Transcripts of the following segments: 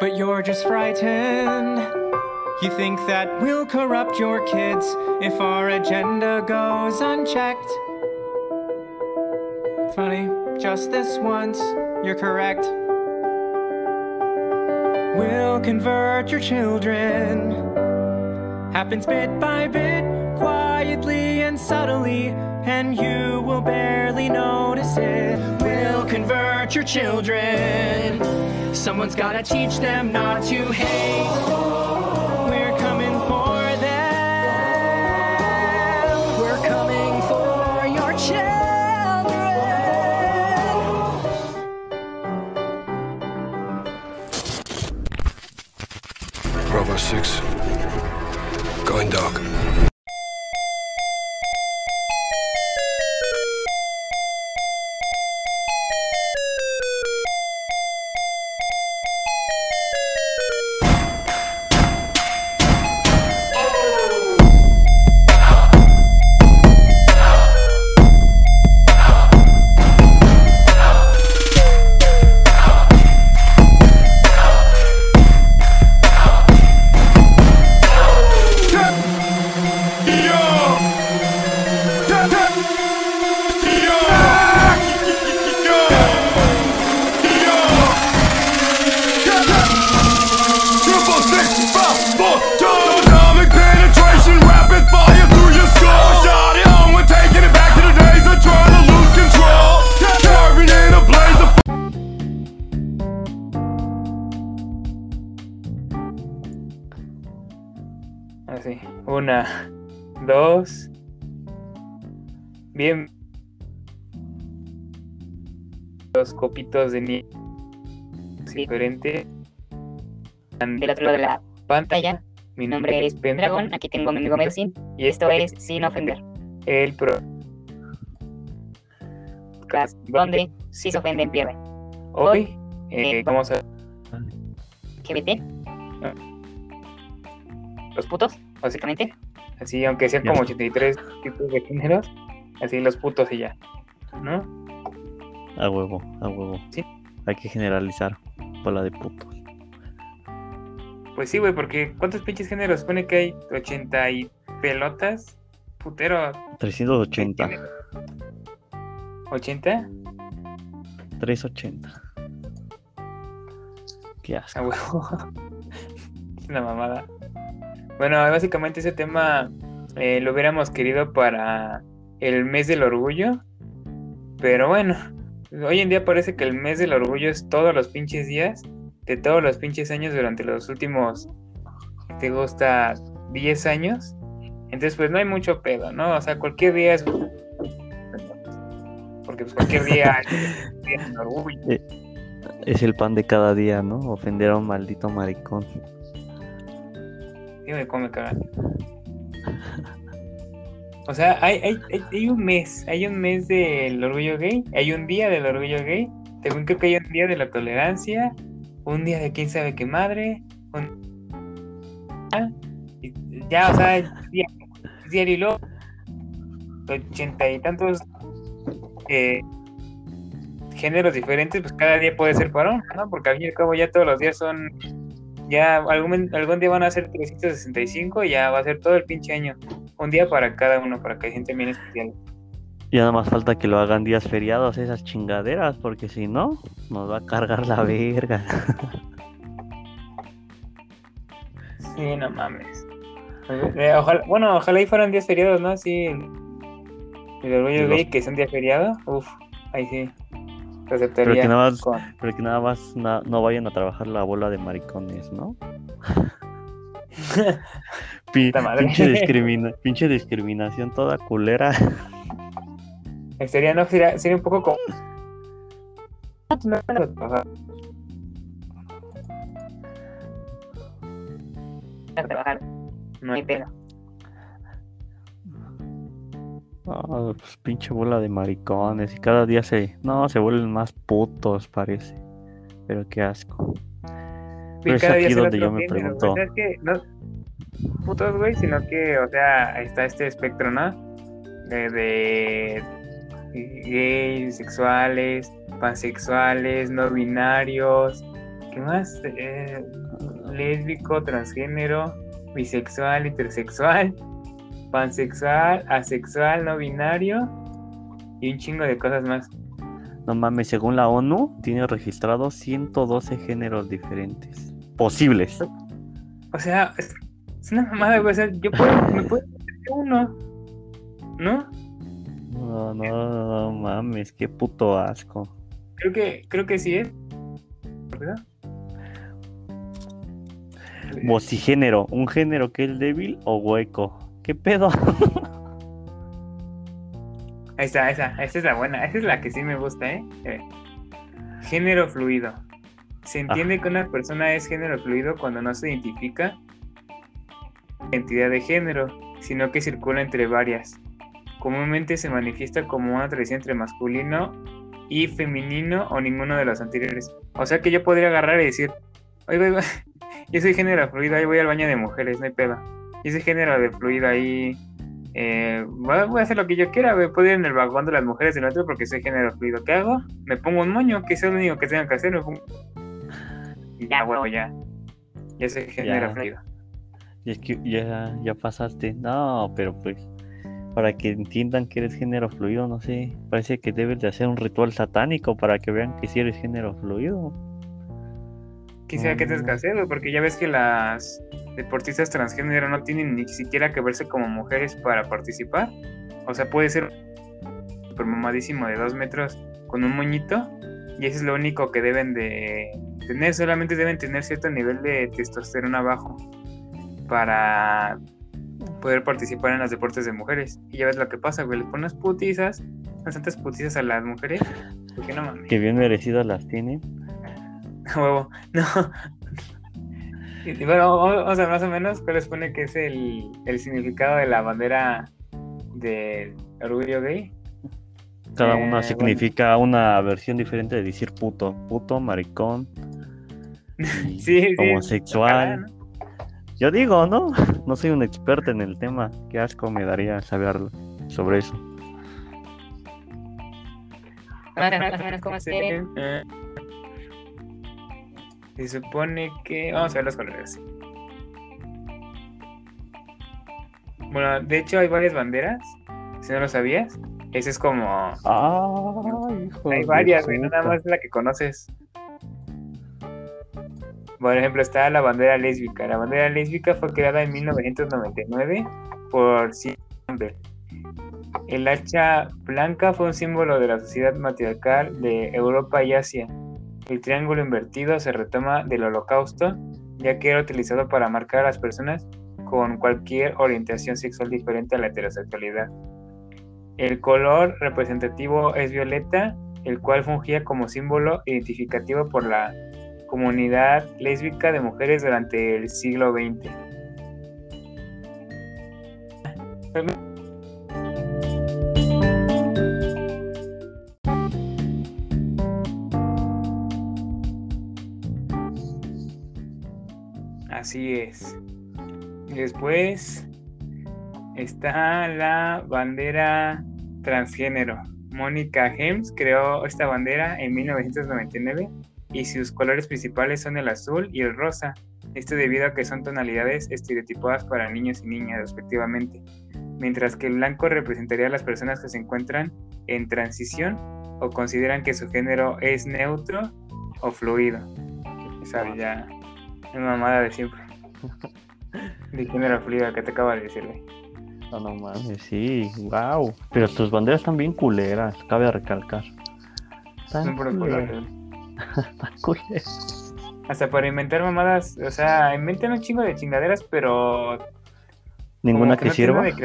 but you're just frightened. You think that we'll corrupt your kids if our agenda goes unchecked. Funny, just this once, you're correct. We'll convert your children. Happens bit by bit, quietly and subtly, and you will barely notice it. Convert your children. Someone's gotta teach them not to hate. Los copitos de nieve. Diferente. Del otro lado de la pantalla. Mi nombre es Pendragon, aquí tengo a mi amigo Melsin, y esto es Sin Ofender, El pro. donde si se ofenden pierden. Hoy eh, vamos a LGBT, los putos, básicamente. así, aunque sean como 83 tipos de géneros, así los putos y ya. ¿No? A huevo, a huevo. Sí. Hay que generalizar. Bola de putos. Pues sí, güey, porque ¿cuántos pinches géneros? Supone que hay 80 y pelotas. Putero. 380. ¿80? 380. Qué asco. A huevo. es una mamada. Bueno, básicamente ese tema eh, lo hubiéramos querido para el mes del orgullo. Pero bueno, hoy en día parece que el mes del orgullo es todos los pinches días de todos los pinches años durante los últimos, ¿te gusta? 10 años. Entonces, pues no hay mucho pedo, ¿no? O sea, cualquier día es. Porque pues cualquier día es orgullo. Es el pan de cada día, ¿no? Ofender a un maldito maricón. Sí, me come cagar. O sea, hay, hay, hay, un mes, hay un mes del orgullo gay, hay un día del orgullo gay, también creo que hay un día de la tolerancia, un día de quién sabe qué madre, un... Ya, o sea, diario y luego ochenta y tantos eh, géneros diferentes, pues cada día puede ser para ¿no? Porque al fin y al cabo ya todos los días son ya algún, algún día van a ser 365 y ya va a ser todo el pinche año. Un día para cada uno, para que gente bien especial. Y nada más falta que lo hagan días feriados esas chingaderas, porque si no, nos va a cargar la verga. Sí, no mames. Eh, ojalá, bueno, ojalá y fueran días feriados, ¿no? Sí, el, orgullo Los- gay, que es un día feriado. Uf, ahí sí. Pero que nada más, con- pero que nada más na- no vayan a trabajar la bola de maricones, ¿no? Pi- pinche, discrimina- pinche discriminación toda culera. Sería, no, sería, sería un poco como. No, trabajar, hay pedo. Ah, pues pinche bola de maricones. Y cada día se. No, se vuelven más putos, parece. Pero qué asco. Cada día donde yo me pregunto. O sea, es que no putos, güey, sino que, o sea, está este espectro, ¿no? De, de gays, sexuales, pansexuales, no binarios, ¿Qué más? Eh, lésbico, transgénero, bisexual, intersexual, pansexual, asexual, no binario y un chingo de cosas más. No mames, según la ONU, tiene registrados 112 géneros diferentes. Posibles. O sea, es, es una mamada, güey. O sea, yo puedo, me puedo uno, ¿no? No, no, no mames, qué puto asco. Creo que, creo que sí es. ¿Verdad? Vocigénero, un género que es débil o hueco. ¿Qué pedo? Ahí está, esa, esa es la buena, esa es la que sí me gusta, ¿eh? Eh, Género fluido. Se entiende que una persona es género fluido cuando no se identifica identidad de género, sino que circula entre varias. Comúnmente se manifiesta como una tradición entre masculino y femenino o ninguno de los anteriores. O sea que yo podría agarrar y decir, oye, voy- yo soy género fluido, ahí voy al baño de mujeres, no hay pedo. Yo soy género de fluido, ahí eh, voy a- voy hacer lo que yo quiera, güey. Puedo ir en el vagón de las mujeres del otro porque soy género fluido. ¿Qué hago? Me pongo un moño, que es lo único que tengo que hacer. Me pongo... Y ya, huevo, ya. Ya soy género Ya. fluido. Y es que ya, ya pasaste. No, pero pues, para que entiendan que eres género fluido, no sé. Parece que debes de hacer un ritual satánico para que vean que sí eres género fluido. Quisiera que te Mm. güey, porque ya ves que las deportistas transgénero no tienen ni siquiera que verse como mujeres para participar. O sea, puede ser super mamadísimo de dos metros con un moñito y eso es lo único que deben de tener. Solamente deben tener cierto nivel de testosterona bajo para poder participar en los deportes de mujeres. Y ya ves lo que pasa, güey. Les pones putizas, unas tantas putizas a las mujeres. Porque no mames. Que bien merecidas las tienen. Huevo, no. Y, bueno, vamos vamos a ver más o menos cuál les pone que es el, el significado de la bandera del orgullo gay. Cada Eh, una bueno. significa una versión diferente de decir puto. Puto, maricón, Sí, sí. homosexual. ojalá, ¿no? Yo digo, ¿no? No soy un experto en el tema. Qué asco me daría saberlo sobre eso. Se eh, Se supone que. Vamos a ver los colores. Bueno, de hecho hay varias banderas. Si no lo sabías. Ese es como. Hijo Hay varias, güey, no nada más la que conoces. Por ejemplo, está la bandera lésbica. La bandera lésbica fue creada en 1999 por Campbell. El hacha blanca fue un símbolo de la sociedad matriarcal de Europa y Asia. El triángulo invertido se retoma del holocausto, ya que era utilizado para marcar a las personas con cualquier orientación sexual diferente a la heterosexualidad. El color representativo es violeta, el cual fungía como símbolo identificativo por la comunidad lésbica de mujeres durante el siglo XX. Así es. Después está la bandera transgénero. Mónica Hems creó esta bandera en 1999 y sus colores principales son el azul y el rosa. Esto debido a que son tonalidades estereotipadas para niños y niñas respectivamente, mientras que el blanco representaría a las personas que se encuentran en transición o consideran que su género es neutro o fluido. Esa ya es mamada de siempre. De género fluido que te acabo de decir, güey. No, no mames, sí, wow. Pero tus banderas están bien culeras, cabe recalcar. Están Son culeras, están culeras. Hasta para inventar mamadas, o sea, inventan un chingo de chingaderas, pero Ninguna como que no sirva.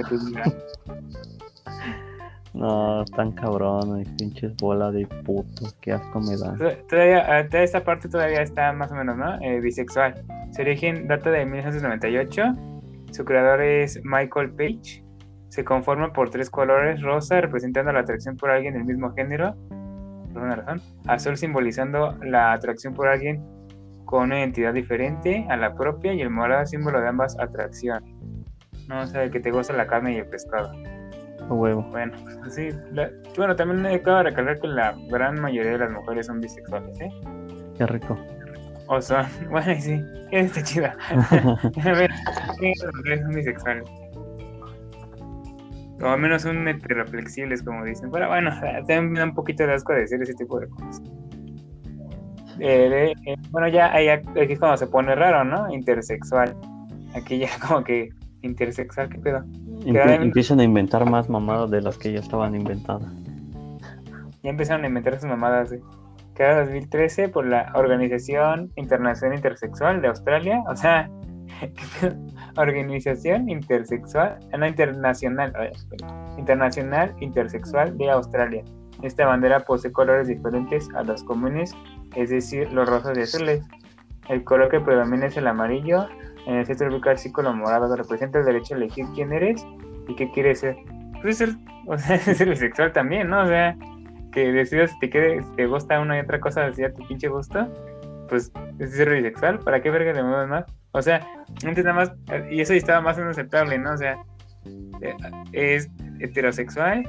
No, están cabrones, pinches bola de puto, qué asco me da. Todavía, ah, toda esta parte todavía está más o menos, ¿no? Eh, bisexual. Su origen data de 1998. Su creador es Michael Page. Se conforma por tres colores: rosa representando la atracción por alguien del mismo género, por una razón. Azul simbolizando la atracción por alguien con una identidad diferente a la propia. Y el morado símbolo de ambas atracciones. No, o sea, el que te gusta la carne y el pescado. A huevo. Bueno, pues sí. la- bueno, también acabo de recalcar que la gran mayoría de las mujeres son bisexuales, ¿eh? Qué rico. O son, bueno, y sí, está chida. A ver, ¿qué son bisexuales? O al menos son heteroflexibles, como dicen. Pero bueno, también me da un poquito de asco decir ese tipo de cosas. Eh, eh, bueno, ya ahí aquí es cuando se pone raro, ¿no? Intersexual. Aquí ya como que intersexual, ¿qué pedo? Empiezan a inventar más mamadas de las que ya estaban inventadas. Ya empezaron a inventar sus mamadas. ¿sí? Cada 2013 por la Organización Internacional Intersexual de Australia. O sea, ¿qué pedo? Organización Intersexual, ah, no internacional, Internacional Intersexual de Australia. Esta bandera posee colores diferentes a los comunes, es decir, los rosas y azules. El color que predomina es el amarillo. En el centro ubica el círculo morado que representa el derecho a elegir quién eres y qué quieres ser. Puede ser, o sea, ser bisexual también, ¿no? O sea, que decidas si te, quede, si te gusta una y otra cosa así a tu pinche gusto, pues es ser bisexual. ¿Para qué verga le mueves más? O sea, antes nada más, y eso estaba más inaceptable, ¿no? O sea, eh, es heterosexual,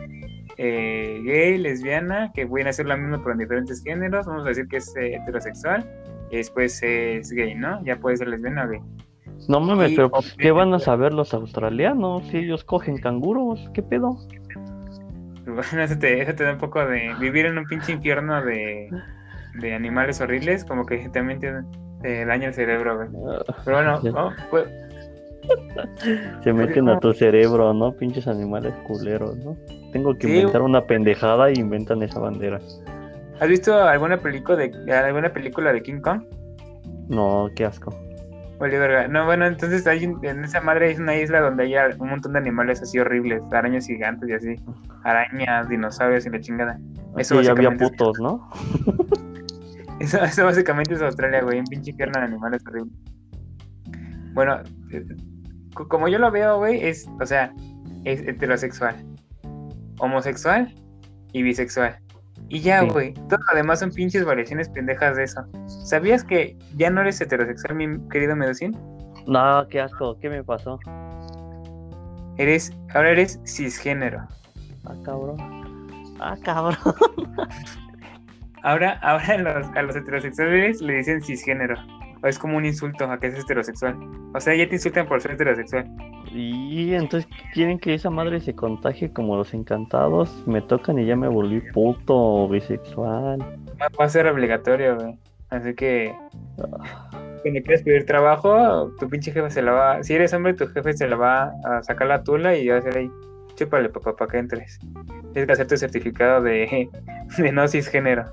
eh, gay, lesbiana, que pueden hacer lo mismo pero en diferentes géneros. Vamos a decir que es eh, heterosexual y después es gay, ¿no? Ya puede ser lesbiana o gay. No mames, Y- pero ¿qué van a saber los australianos si ellos cogen canguros? ¿Qué pedo? Bueno, eso te, eso te da un poco de vivir en un pinche infierno de, de animales horribles, como que también te, te daña el cerebro, güey. Pero bueno. Pues, Se meten a tu cerebro, ¿no? Pinches animales culeros, ¿no? Tengo que Sí. inventar una pendejada y inventan esa bandera. ¿has visto alguna película de alguna película de King Kong? No, qué asco. No, bueno, entonces hay en esa madre es una isla donde hay un montón de animales así horribles, arañas gigantes y así, arañas, dinosaurios y la chingada. Eso Aquí ya había putos, ¿no? Eso, eso básicamente es Australia, güey, un pinche infierno de animales horrible. Bueno, eh, co- como yo lo veo, güey, es, o sea, es heterosexual, homosexual y bisexual. Y ya, Sí. güey, todo lo demás son pinches variaciones pendejas de eso. ¿Sabías que ya no eres heterosexual, mi querido Medicín? No, qué asco. ¿Qué me pasó? Eres, ahora eres cisgénero. Ah, cabrón. Ah, cabrón. Ahora, ahora a los, a los heterosexuales le dicen cisgénero. O es como un insulto a que es heterosexual. O sea, ya te insultan por ser heterosexual. Y entonces quieren que esa madre se contagie como los encantados. Me tocan y ya me volví puto o bisexual. Va a ser obligatorio, güey. Así que cuando quieras pedir trabajo, tu pinche jefe se la va. Si eres hombre, tu jefe se la va a sacar la tula y va a hacer ahí. Chúpale, papá, para que entres. Tienes que hacer tu certificado de, de no cisgénero.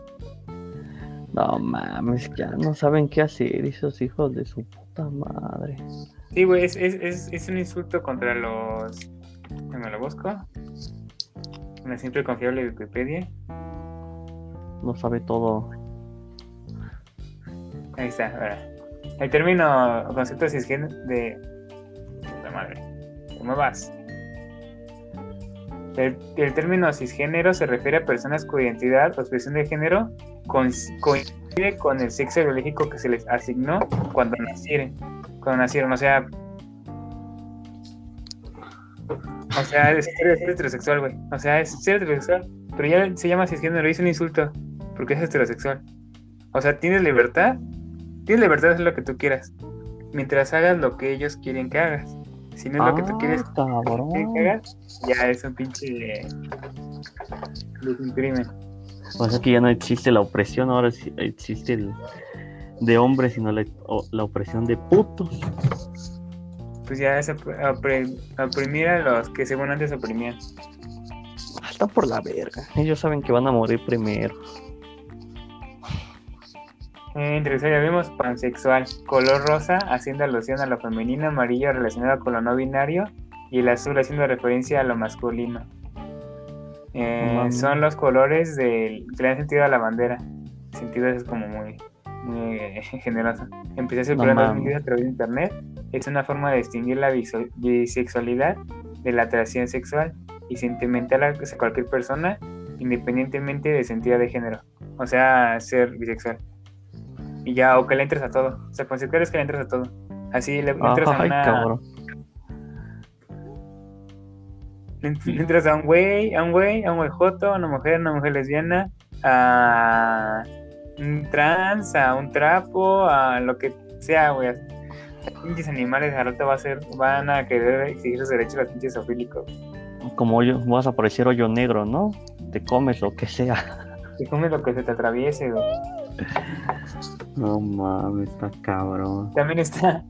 No mames, ya no saben qué hacer esos hijos de su puta madre. Sí, güey, es, es, es, es un insulto contra los. Me lo busco. Una simple confiable Wikipedia. No sabe todo. Ahí está, ahora. El término o concepto cisgénero de. Puta madre. ¿Cómo vas? El, término cisgénero se refiere a personas cuya identidad o expresión de género coinc- coincide con el sexo biológico que se les asignó cuando nacieron. Cuando nacieron, o sea. O sea, es heterosexual, güey. O sea, es ser heterosexual. Pero ya se llama cisgénero y es un insulto. Porque es heterosexual. O sea, tienes libertad. Tienes libertad de hacer lo que tú quieras. Mientras hagas lo que ellos quieren que hagas. Si no es lo que tú quieres Ah, cabrón. que hagas, ya es un pinche. Es un crimen. O sea que ya no existe la opresión, ahora sí existe el de hombres, sino la, la opresión de putos. Pues ya es oprimir a los que según antes oprimían. Ah, Están por la verga. Ellos saben que van a morir primero. Eh, interesante, ya vimos pansexual, color rosa haciendo alusión a lo femenino, amarillo relacionado con lo no binario y el azul haciendo referencia a lo masculino. Eh, son los colores del, que le dan sentido a la bandera. El sentido es como muy, muy eh, generoso. Empecé a circular en No 2010 a través de internet. Es una forma de distinguir la bisexualidad de la atracción sexual y sentimental hacia cualquier persona, independientemente de sentido de género. O sea, ser bisexual. Y ya, o que le entres a todo. O sea, pansexual es que le entres a todo. Así le, le entras a Ay, una. cabrón. le ent- le entras a un güey, a un güey, a un güey joto, a una mujer, a una mujer lesbiana, a, un trans, a un trapo, a lo que sea, güey. Pinches animales al rato va a ser, van a querer exigir sus derechos a los pinches zoofílicos. Como hoyo, vas a parecer hoyo negro, ¿no? Te comes lo que sea. Y comes lo que se te atraviese, güey. No mames, está cabrón. También está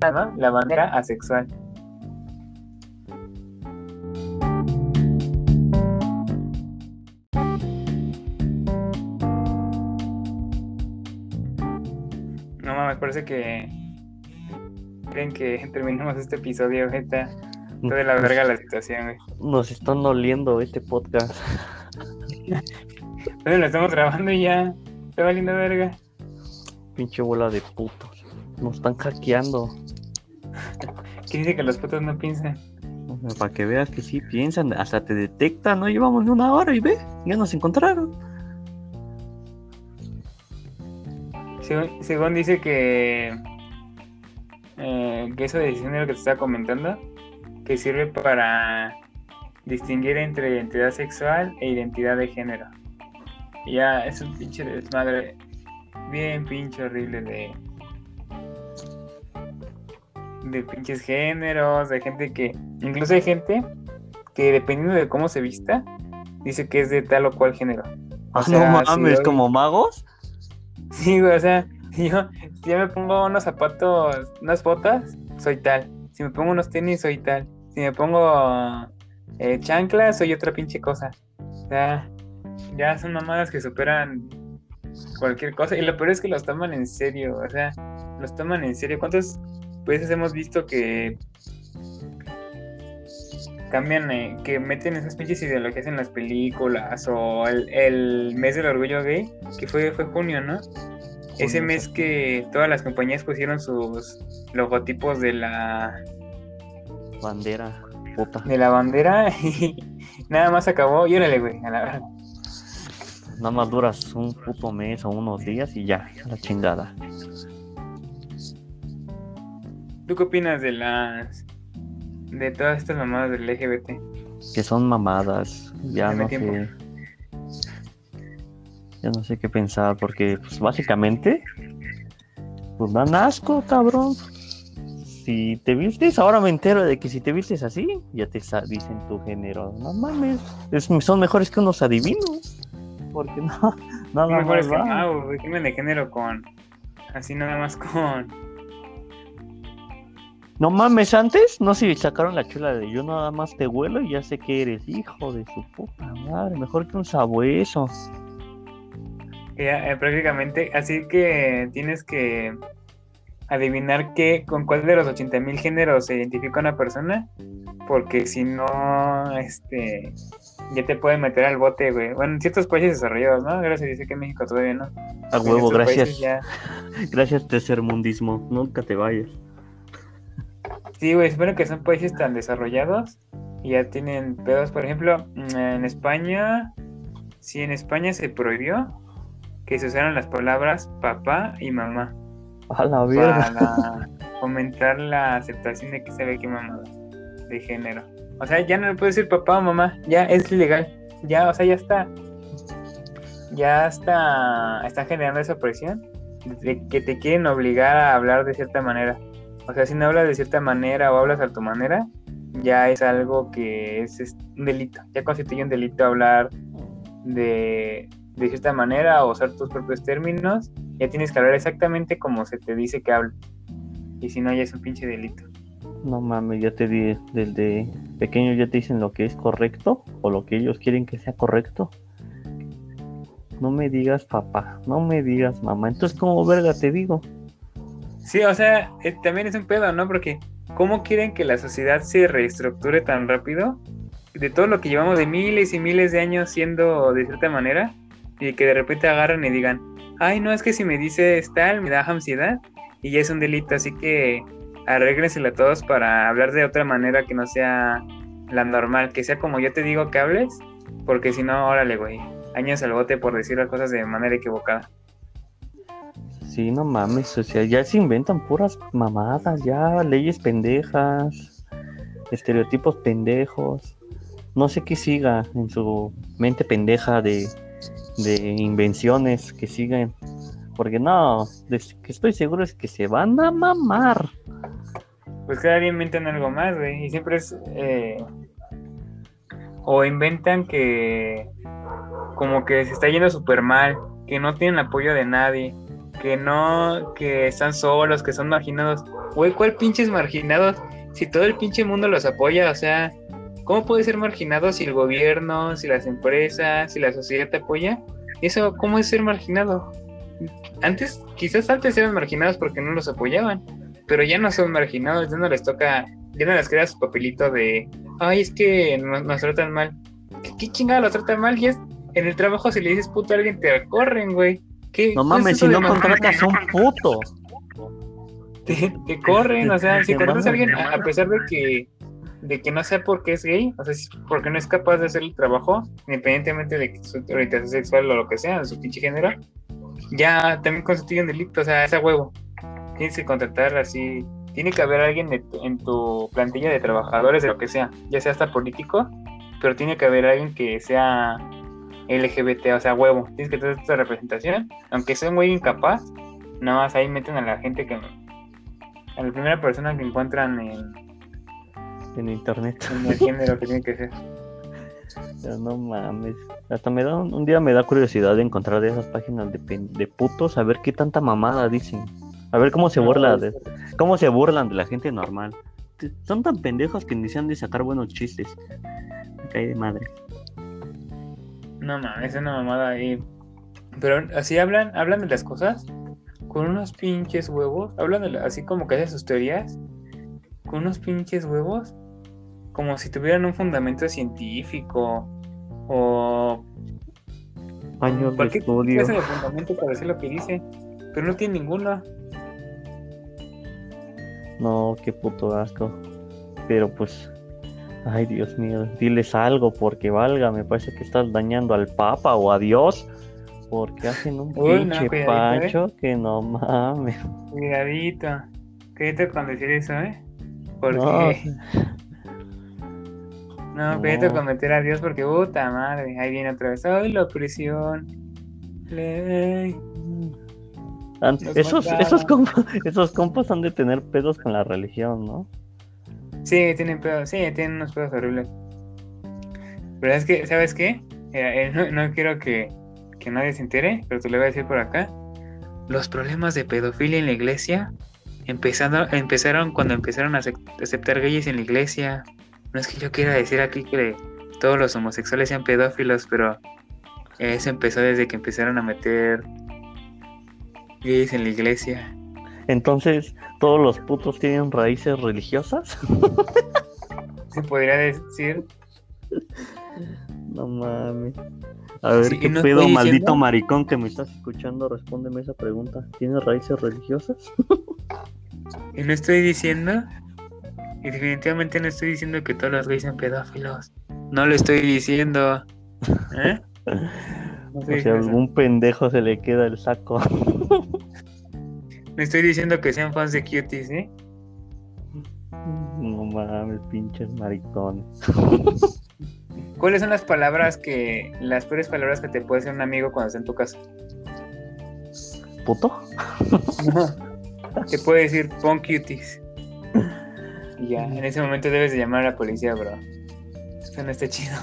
¿no? la bandera asexual. No mames, parece que creen que terminamos este episodio, gente. Toda la verga la situación, güey. Nos están doliendo este podcast. Entonces lo estamos grabando y ya. Está valiendo verga. Pinche bola de putos. Nos están hackeando. ¿Quién dice que los putos no piensan? Para que veas que sí piensan, hasta te detectan, no llevamos ni una hora y ve, ya nos encontraron. Según, según dice que, eh, que eso de género que te estaba comentando, que sirve para distinguir entre identidad sexual e identidad de género. Y ya es un pinche desmadre bien pinche horrible de de pinches géneros, de gente que incluso hay gente que dependiendo de cómo se vista dice que es de tal o cual género. O Ah, sea, no si mames, como magos. Sí, güey, o sea, si yo, si yo me pongo unos zapatos, unas botas, soy tal. Si me pongo unos tenis, soy tal. Si me pongo eh, chanclas, soy otra pinche cosa. O sea, ya son mamadas que superan cualquier cosa. Y lo peor es que los toman en serio, o sea, los toman en serio. ¿Cuántas veces hemos visto que cambian, eh, que meten esas pinches ideologías en las películas o el, el mes del orgullo gay, que fue, fue junio, ¿no? Ese mes sí. que todas las compañías pusieron sus logotipos de la, Bandera, puta. de la bandera y nada más acabó. Y órale, güey, a la verdad. Nada más duras un puto mes o unos días y ya, a la chingada. ¿Tú qué opinas de las de todas estas mamadas del LGBT? Que son mamadas. Ya no tiempo. sé. Ya no sé qué pensar, porque pues básicamente pues dan asco, cabrón. Si te vistes, ahora me entero de que si te vistes así, ya te dicen tu género. No mames, es- son mejores que unos adivinos. Porque no, nada Son mejores más que magos, güey. Crimen de género con así nada más con No mames, antes no se sacaron la chula de yo nada más te huelo y ya sé que eres hijo de su puta madre, mejor que un sabueso. ya, eh, prácticamente, así que tienes que adivinar qué, con cuál de los 80.000 géneros se identifica una persona, porque si no, este, ya te pueden meter al bote, güey. Bueno, en ciertos países desarrollados, ¿no? Gracias, dice que en México todavía no. A En huevo, gracias. ya- Gracias, tercermundismo. Nunca te vayas. Sí, güey, espero que son países tan desarrollados y ya tienen pedos. Por ejemplo, en España, sí, en España se prohibió que se usaran las palabras papá y mamá A la verga. para fomentar la aceptación de que se ve que mamá de género. O sea, ya no le puedes decir papá o mamá, ya es ilegal. Ya, o sea, ya está. Ya está. Están generando esa presión de que te quieren obligar a hablar de cierta manera. O sea, si no hablas de cierta manera o hablas a tu manera, ya es algo que es, es un delito. Ya constituye un delito hablar de, de cierta manera o usar tus propios términos. Ya tienes que hablar exactamente como se te dice que hable. Y si no, ya es un pinche delito. No mames, ya te di, desde pequeño ya te dicen lo que es correcto o lo que ellos quieren que sea correcto. No me digas papá, no me digas mamá. Entonces, ¿cómo verga te digo? Sí, o sea, eh, también es un pedo, ¿no? Porque ¿cómo quieren que la sociedad se reestructure tan rápido? De todo lo que llevamos de miles y miles de años siendo de cierta manera, y que de repente agarran y digan, ay, no, es que si me dices tal, me da ansiedad, y ya es un delito, así que arréglensela todos para hablar de otra manera que no sea la normal, que sea como yo te digo que hables, porque si no, órale, güey, años al bote por decir las cosas de manera equivocada. Sí, no mames, o ya se inventan puras mamadas, ya leyes pendejas, estereotipos pendejos. No sé qué siga en su mente pendeja de de invenciones que siguen. Porque no, que estoy seguro es que se van a mamar. Pues cada día inventan algo más, güey. Y siempre es. eh, o inventan que. Como que se está yendo súper mal. Que no tienen apoyo de nadie. Que no. Que están solos. Que son marginados. Güey, ¿cuál pinches marginados? Si todo el pinche mundo los apoya, o sea. ¿Cómo puede ser marginado si el gobierno, si las empresas, si la sociedad te apoya? Eso, ¿cómo es ser marginado? Antes, quizás antes eran marginados porque no los apoyaban pero ya no son marginados, ya no les toca, ya no les queda su papelito de, ay, es que nos, nos tratan mal. ¿Qué, qué chingada los tratan mal? Ya es- en el trabajo si le dices puto a alguien te corren, güey. ¿Qué- No mames, si no contratas a un puto. te, te corren, o sea, si Te contratas a alguien, a a pesar de que de que no sea porque es gay, o sea, porque no es capaz de hacer el trabajo, independientemente de su orientación sexual o lo que sea, de su pinche género, ya también constituye un delito, o sea, es a huevo. Tienes que contratar así, tiene que haber alguien tu- en tu plantilla de trabajadores, de lo que sea, ya sea hasta político, pero tiene que haber alguien que sea LGBT, o sea, huevo. Tienes que tener esta representación, aunque sea un güey incapaz, nada más ahí meten a la gente que a la primera persona que encuentran en, En internet. en el género que tiene que ser. Pero no mames. Hasta me da un, un día me da curiosidad de encontrar de esas páginas de, de putos a ver qué tanta mamada dicen. A ver cómo se burla de, cómo se burlan de la gente normal. Son tan pendejos que ni se han de sacar buenos chistes. Me cae de madre. No mames, es una mamada ahí. Pero así hablan, hablan de las cosas con unos pinches huevos. Hablan de así como que hacen sus teorías con unos pinches huevos. Como si tuvieran un fundamento científico o Años de estudio. clase de fundamento para decir lo que dice. Pero no tiene ninguno. No, qué puto asco. Pero pues, ay Dios mío, diles algo porque valga, me parece que estás dañando al Papa o a Dios. Porque hacen un Uy, no, pinche cuidadito, ¿eh? pancho que no mames. Cuidadito. Cuidadito con decir eso, ¿eh? Porque. No. No, No. cuidado con meter a Dios porque puta madre, ahí viene otra vez. ¡Ay, la opresión! Le- Esos, mataron. esos, compas, esos compas han de tener pedos con la religión, ¿no? Sí, tienen pedos, sí, tienen unos pedos horribles. Pero es que, ¿sabes qué? Eh, eh, no, no quiero que, que nadie se entere, pero te lo voy a decir por acá. Los problemas de pedofilia en la iglesia empezando, empezaron cuando empezaron a acep- aceptar gays en la iglesia. No es que yo quiera decir aquí que todos los homosexuales sean pedófilos, pero eso empezó desde que empezaron a meter gays en la iglesia. Entonces, ¿todos los putos tienen raíces religiosas? Se podría decir. No mames. A ver, Sí, ¿qué no pedo, maldito diciendo- maricón que me estás escuchando? Respóndeme esa pregunta. ¿Tienes raíces religiosas? Y no estoy diciendo, y definitivamente no estoy diciendo que todos los gays son pedófilos. No lo estoy diciendo. ¿Eh? No O diciendo eso. algún pendejo se le queda el saco. No estoy diciendo que sean fans de cuties, ¿eh? No mames, pinches maricones. ¿Cuáles son las palabras que, las peores palabras que te puede decir un amigo cuando está en tu casa? ¿Puto? Te puede decir, pon cuties. Y ya, en ese momento debes de llamar a la policía, bro. Eso no está chido.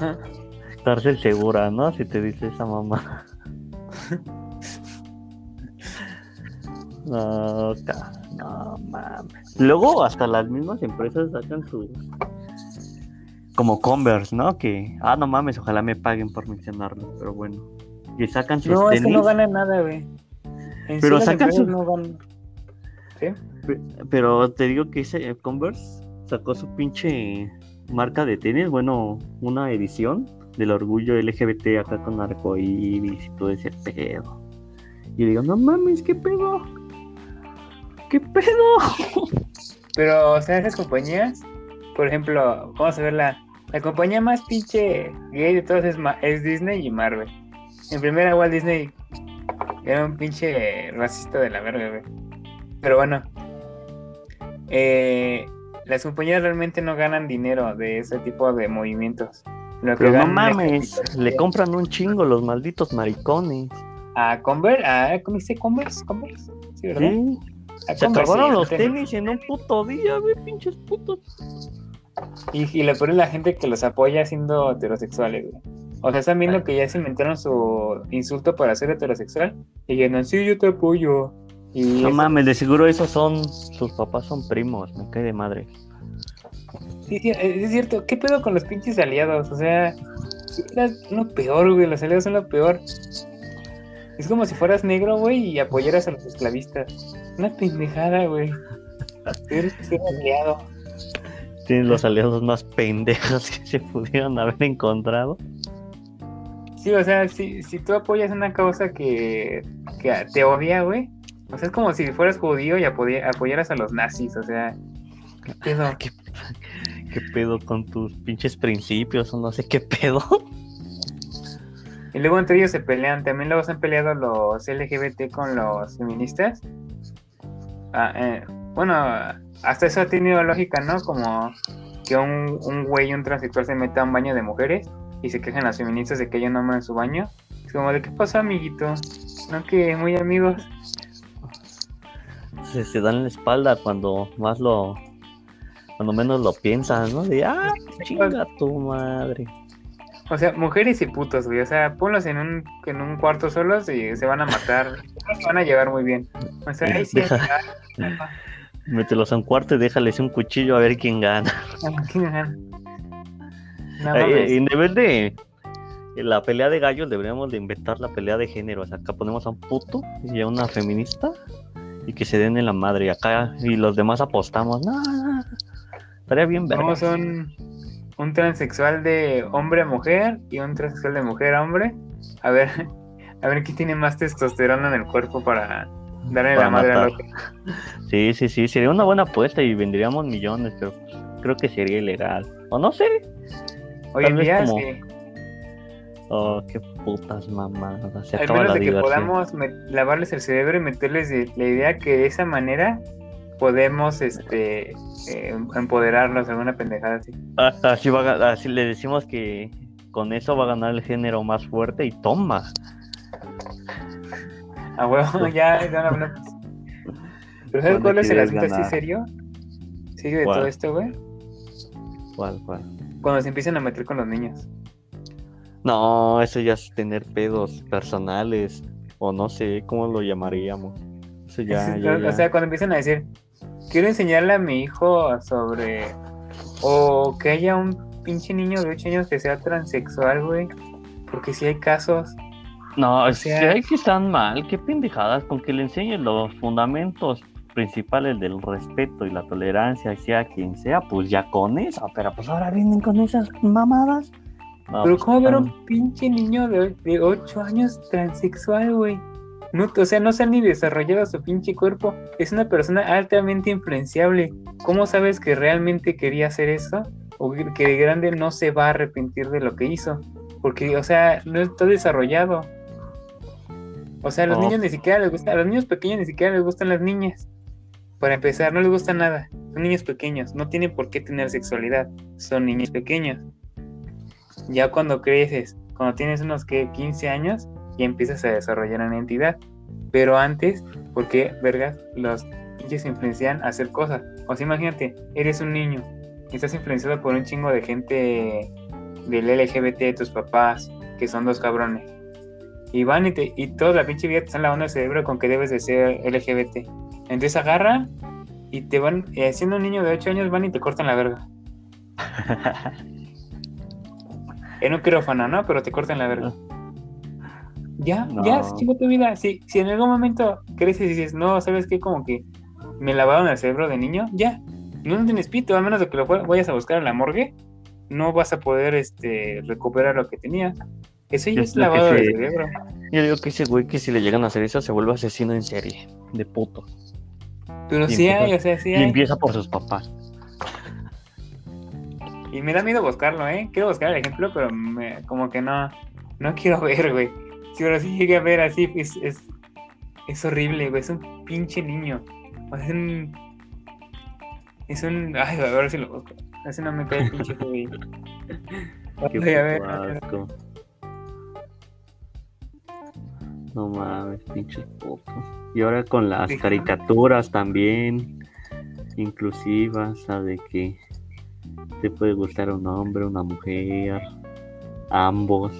Cárcel segura, ¿no? Si te dice esa mamá. No, no mames. Luego hasta las mismas empresas sacan sus como Converse, ¿no? Que ah no mames, ojalá me paguen por mencionarlo, pero bueno. Que sacan sus No, es que no ganan nada, güey. En Pero sacan empresas su- no ganan. ¿Sí? pe- pero te digo que ese eh, Converse sacó su pinche marca de tenis, bueno, una edición del orgullo LGBT acá con arcoíris y todo ese pedo. Y digo, no mames, qué pedo. ¿Qué pedo? Pero, o sea, esas compañías, por ejemplo, vamos a ver la, compañía más pinche gay de todas es, es Disney y Marvel. En primera, Walt Disney era un pinche racista de la verga, güey. Pero bueno, eh, las compañías realmente no ganan dinero de ese tipo de movimientos. Lo que Pero no mames, le compran un chingo los malditos maricones. A Converse, a, ¿cómo dice Converse? Converse, sí, ¿verdad? Sí, A se acabaron los tenis. en un puto día, güey, pinches putos. Y, y lo peor es la gente que los apoya siendo heterosexuales, güey. O sea, están viendo que ya se inventaron su insulto para ser heterosexual. Y que no, sí, yo te apoyo. Y No eso- mames, de seguro esos son, sus papás son primos, me cae de madre. sí, sí, es es cierto. ¿Qué pedo con los pinches aliados? O sea, lo peor, güey. Los aliados son lo peor. Es como si fueras negro, güey, y apoyaras a los esclavistas. Una pendejada, güey. Eres ser aliado. Tienen los aliados más pendejos que se pudieron haber encontrado. Sí, o sea, si, si tú apoyas una causa que, que te odia, güey. O sea, es como si fueras judío y apoy- apoyaras a los nazis, o sea. ¿Qué pedo? ¿Qué, qué pedo con tus pinches principios o no sé qué pedo? Y luego entre ellos se pelean. También luego se han peleado los LGBT con los feministas. Ah, eh, bueno, hasta eso ha tenido lógica, ¿no? Como que un, un güey, un transexual se meta a un baño de mujeres y se quejan las feministas de que hay un hombre en su baño. Es como, ¿de qué pasó, amiguito? No, que muy amigos. Se, se dan la espalda cuando más lo. Cuando menos lo piensas, ¿no? De, ah, chinga tu madre. O sea, mujeres y putos, güey. O sea, ponlos en un, en un cuarto solos y se van a matar. Se van a llevar muy bien. O sea, ahí sí. Deja- Mételos a un cuarto y déjales un cuchillo a ver quién gana. Eh, mames. en vez de la pelea de gallos, deberíamos de inventar la pelea de género. O sea, acá ponemos a un puto y a una feminista y que se den en la madre. Y acá y los demás apostamos. No, no, estaría bien verga. Somos un, un transexual de hombre a mujer y un transexual de mujer a hombre. A ver, a ver quién tiene más testosterona en el cuerpo para darle Para la madre matar. otro. Sí, sí, sí, sería una buena apuesta y vendríamos millones, pero creo que sería ilegal. O no sé. Hoy Tal en día, como- sí. Oh, qué putas mamadas. Se Al acaba menos la de que podamos lavarles el cerebro y meterles la idea que de esa manera podemos este eh, empoderarlos alguna pendejada así. Ah, Así, va, así le decimos que con eso va a ganar el género más fuerte y toma. A huevo, ya, no hablamos. Pero ¿sabes ¿Cuándo cuál es el asunto así serio? Sigue de ¿Cuál? todo esto, güey. ¿Cuál, cuál? Cuando se empiezan a meter con los niños. No, eso ya es tener pedos personales o no sé cómo lo llamaríamos. Eso ya, Es- ya, o, ya. o sea, cuando empiezan a decir, quiero enseñarle a mi hijo sobre. O que haya un pinche niño de 8 años que sea transexual, güey. Porque si hay casos. No, O es sea- que hay que están mal, qué pendejadas, con que le enseñes los fundamentos principales del respeto y la tolerancia, sea quien sea, pues ya con eso, pero pues ahora vienen con esas mamadas. No, Pero pues, ¿cómo ver un pinche niño de, de 8 años transexual, güey? No, o sea, no se ha ni desarrollado su pinche cuerpo. Es una persona altamente influenciable. ¿Cómo sabes que realmente quería hacer eso? O que de grande no se va a arrepentir de lo que hizo. Porque, o sea, no está desarrollado. O sea, a los No. niños ni siquiera les gusta, a los niños pequeños ni siquiera les gustan las niñas. Para empezar, no les gusta nada. Son niños pequeños, no tienen por qué tener sexualidad. Son niños pequeños. Ya cuando creces, cuando tienes unos que 15 años, ya empiezas a desarrollar una identidad. Pero antes, ¿por qué, vergas, los pinches influencian a hacer cosas? O sea, imagínate, eres un niño y estás influenciado por un chingo de gente del LGBT de tus papás, que son dos cabrones. Y van y, te, y toda la pinche vida te están lavando el cerebro con que debes de ser LGBT. Entonces agarran y te van, eh, siendo un niño de 8 años, van y te cortan la verga. En un quirófano, ¿no? Pero te cortan la verga. Ya, ya, se chingó tu vida. Si, si en algún momento creces y dices, no, ¿sabes qué? Como que me lavaron el cerebro de niño, ya. No tienes pito, a menos de que lo vayas a buscar en la morgue, no vas a poder este, recuperar lo que tenías. Eso ya Es lavado de cerebro. Yo digo que ese güey que si le llegan a hacer eso se vuelve asesino en serie, de puto. Pero Y sí empieza- hay, o sea, sí Y hay. empieza por sus papás. Y me da miedo buscarlo, ¿eh? Quiero buscar el ejemplo, pero me- como que no, no quiero ver, güey. Si ahora sí llegué a ver así, es, es, es horrible, güey. Es un pinche niño. O sea, es un... Es un... Ay, a ver si lo busco. Ese no me cae el pinche güey. Qué a ver, asco. No mames, pinches putos. Y ahora con las caricaturas también inclusivas, ¿sabe que te puede gustar un hombre, una mujer, ambos,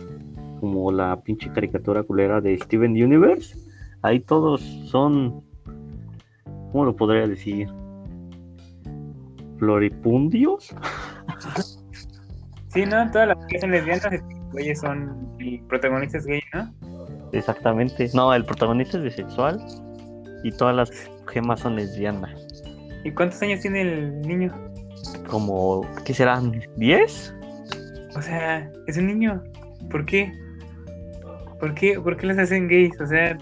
como la pinche caricatura culera de Steven Universe. Ahí todos son, ¿cómo lo podría decir? Floripundios. Sí, ¿no? Todas las que son lesbianas, güeyes son y protagonistas gay, ¿no? Exactamente. No, el protagonista es bisexual y todas las gemas son lesbianas. ¿Y cuántos años tiene el niño? Como, ¿qué serán? ¿10? O sea, es un niño. ¿Por qué? ¿Por qué? ¿Por qué les hacen gays? O sea,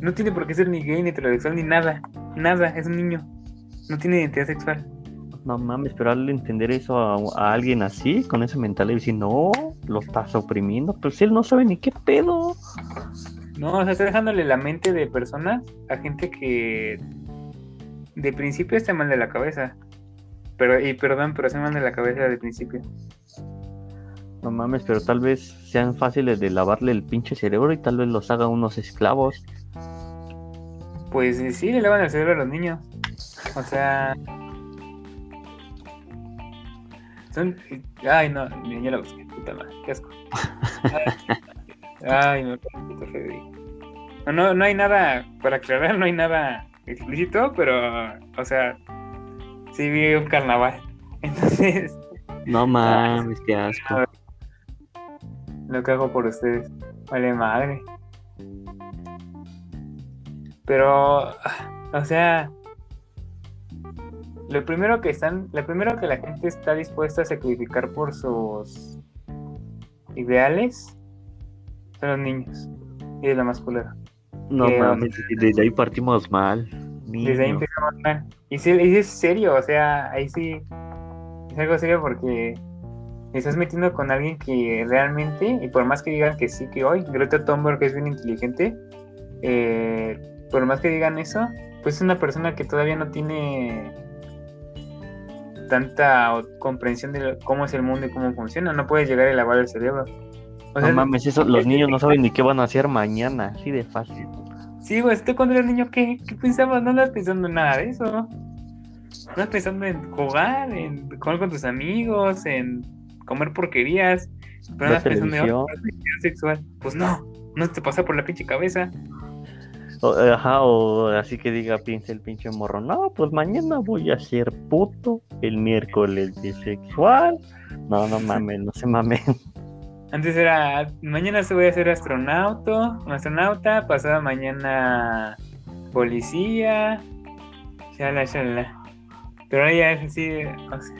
no tiene por qué ser ni gay, ni heterosexual, ni nada. Nada, es un niño. No tiene identidad sexual. No mames, pero al entender eso a, a alguien así, con esa mentalidad, y decir, no, lo estás oprimiendo, pero si él no sabe ni qué pedo. No, o sea, está dejándole la mente de personas a gente que de principio está mal de la cabeza. Pero, y perdón, pero está mal de la cabeza de principio. No mames, pero tal vez sean fáciles de lavarle el pinche cerebro y tal vez los haga unos esclavos. Pues sí, le lavan el cerebro a los niños. O sea. Son. Ay, no, ya la busqué, puta madre, qué asco. Ay, Federico. No, no, no hay nada, para aclarar, no hay nada explícito, pero, o sea, sí vi un carnaval. Entonces, No mames, qué asco. lo que hago por ustedes. Vale madre. Pero, ah, o sea, lo primero que están, lo primero que la gente está dispuesta a sacrificar por sus ideales son los niños. Y lo más culero. No mames, desde ahí partimos mal. Desde ahí empezamos mal. Y sí, y sí es serio, o sea, ahí sí es algo serio porque te estás metiendo con alguien que realmente, y por más que digan que sí, que hoy, Greta Thunberg es bien inteligente, eh, por más que digan eso, pues es una persona que todavía no tiene tanta comprensión de cómo es el mundo y cómo funciona, no puedes llegar a lavar el cerebro. O sea, No mames, eso, los niños no saben ni qué van a hacer mañana, así de fácil. Sí, güey, tú cuando eras niño, ¿qué, ¿qué pensabas? No andas pensando en nada de eso. No andas pensando en jugar, en jugar con tus amigos, en comer porquerías. Pero Ver andas pensando en oh, sexual. Pues no, no te pasa por la pinche cabeza. O, ajá, o así que diga, piensa el pinche morro, no, pues mañana voy a ser puto, el miércoles bisexual. No, no mames, no se mames. Antes era, mañana se voy a ser astronauta, astronauta, pasada mañana policía, shala, shala. Pero ahora ya es así, o sea,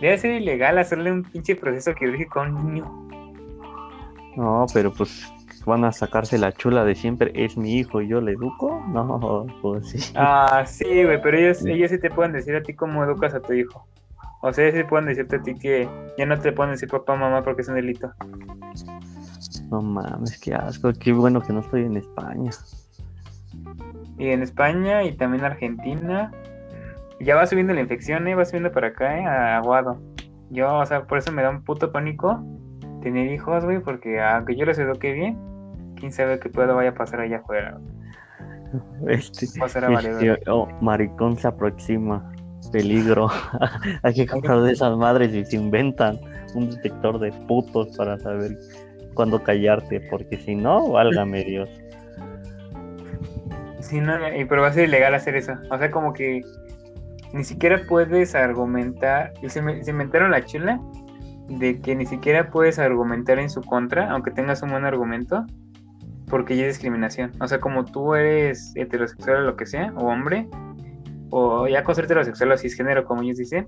debe ser ilegal hacerle un pinche proceso quirúrgico a un niño. No, pero pues van a sacarse la chula de siempre, es mi hijo y yo le educo. No, pues sí. Ah, sí, güey, pero ellos, ellos sí te pueden decir a ti cómo educas a tu hijo. O sea, sí pueden decirte a ti que ya no te pueden decir papá, mamá porque es un delito. No mames, qué asco, qué bueno que no estoy en España. Y en España y también Argentina. Ya va subiendo la infección, ¿eh? Va subiendo para acá, ¿eh? A Aguado. Yo, o sea, por eso me da un puto pánico tener hijos, güey, porque aunque yo los eduque bien, quién sabe qué puedo vaya a pasar allá afuera. Este, este, oh, maricón se aproxima. Peligro. Hay que comprar de esas madres y se inventan un detector de putos para saber cuándo callarte, porque si no, válgame Dios. Sí, no, y- pero va a ser ilegal hacer eso. O sea, como que ni siquiera puedes argumentar. y Se, me- se inventaron la chula de que ni siquiera puedes argumentar en su contra, aunque tengas un buen argumento, porque ya es discriminación. O sea, como tú eres heterosexual o lo que sea, o hombre, o ya con ser heterosexual o cisgénero, como ellos dicen,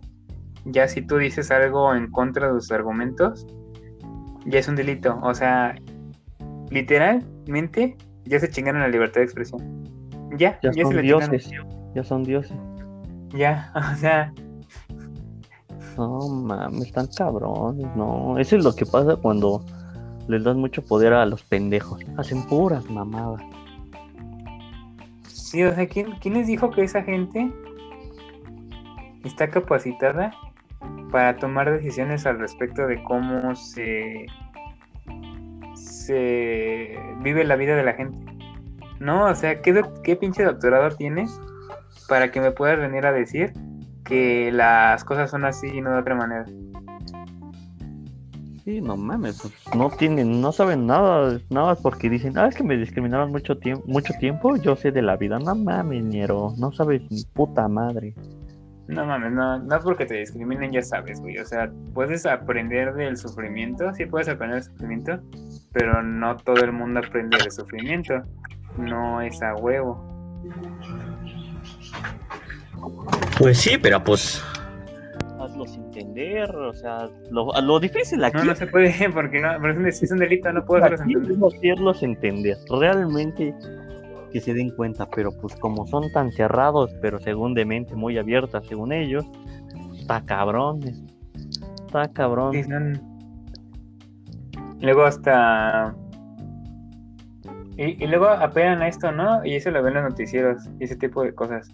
ya si tú dices algo en contra de sus argumentos, ya es un delito. O sea, literalmente ya se chingaron la libertad de expresión. Ya, Ya ya, se son chingaron. dioses. Ya son dioses. Ya, o sea, No mames, están cabrones. No, eso es lo que pasa cuando les das mucho poder a los pendejos. Hacen puras mamadas. Sí, o sea, ¿quién, quién les dijo que esa gente está capacitada para tomar decisiones al respecto de cómo se, se vive la vida de la gente. No, o sea, ¿qué, qué pinche doctorado tienes para que me puedas venir a decir que las cosas son así y no de otra manera? Sí, no mames, pues, no tienen, no saben nada, nada porque dicen, ah, es que me discriminaron mucho tiempo, mucho tiempo, yo sé de la vida, no mames, ñero, no sabes ni puta madre. No mames, no, no porque te discriminen, ya sabes, güey. O sea, puedes aprender del sufrimiento, sí puedes aprender del sufrimiento, pero no todo el mundo aprende del sufrimiento. No es a huevo. Pues sí, pero pues hazlos entender, o sea, lo, lo difícil aquí No, no se puede, porque no, pero es un, delito, no puedo hacerlos entender. hacerlos entender, realmente que se den cuenta, pero pues como son tan cerrados, pero según de mente muy abierta, según ellos, está cabrón, está cabrón. Sí, son- Luego hasta... Y, y luego apelan a esto, ¿no? Y eso lo ven los noticieros ese tipo de cosas.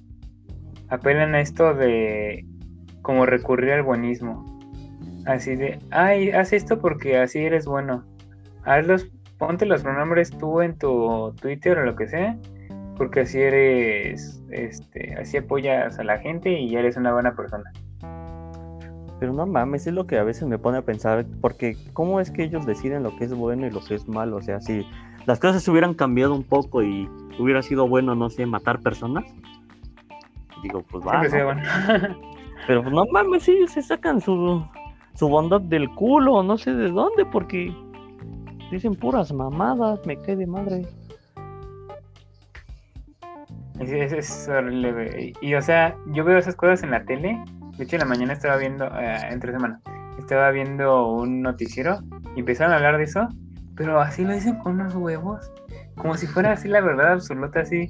Apelan a esto de como recurrir al buenismo. Así de, ay, haz esto porque así eres bueno. Hazlos, ponte los pronombres tú en tu Twitter o lo que sea, porque así eres, este, así apoyas a la gente y ya eres una buena persona. Pero no mames, es lo que a veces me pone a pensar, porque ¿cómo es que ellos deciden lo que es bueno y lo que es malo? O sea, si las cosas se hubieran cambiado un poco y hubiera sido bueno, no sé, matar personas, digo, pues va. Siempre sea ¿no? bueno. Pero pues no mames, ellos se sacan su, su bondad del culo, no sé de dónde, porque dicen puras mamadas, me cae de madre. Y, o sea, yo veo esas cosas en la tele. De hecho, en la mañana estaba viendo, eh, entre semana, estaba viendo un noticiero y empezaron a hablar de eso, pero así lo dicen con unos huevos, como si fuera así la verdad absoluta, así.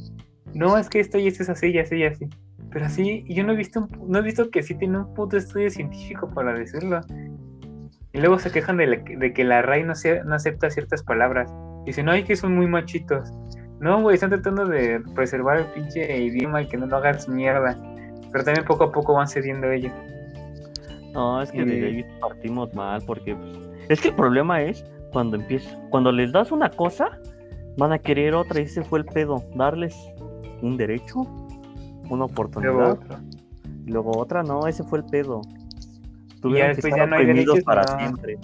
No, es que esto y esto es así y así y así. Pero así, y yo no he visto, un- no he visto que sí tiene un puto estudio científico para decirlo. Y luego se quejan de, la- de que la RAI no, se, no acepta ciertas palabras. Dicen, ay, que son muy machitos. No, güey, están tratando de preservar el pinche idioma y que no lo hagas mierda. Pero también poco a poco van cediendo ellos. No, es que Y- desde ahí partimos mal, porque pues, es que el problema es cuando empieza, cuando les das una cosa, van a querer otra y ese fue el pedo, darles un derecho, una Luego oportunidad, y luego otra, no, ese fue el pedo. Tuvieron que después estar ya no hay derechos, para no. siempre.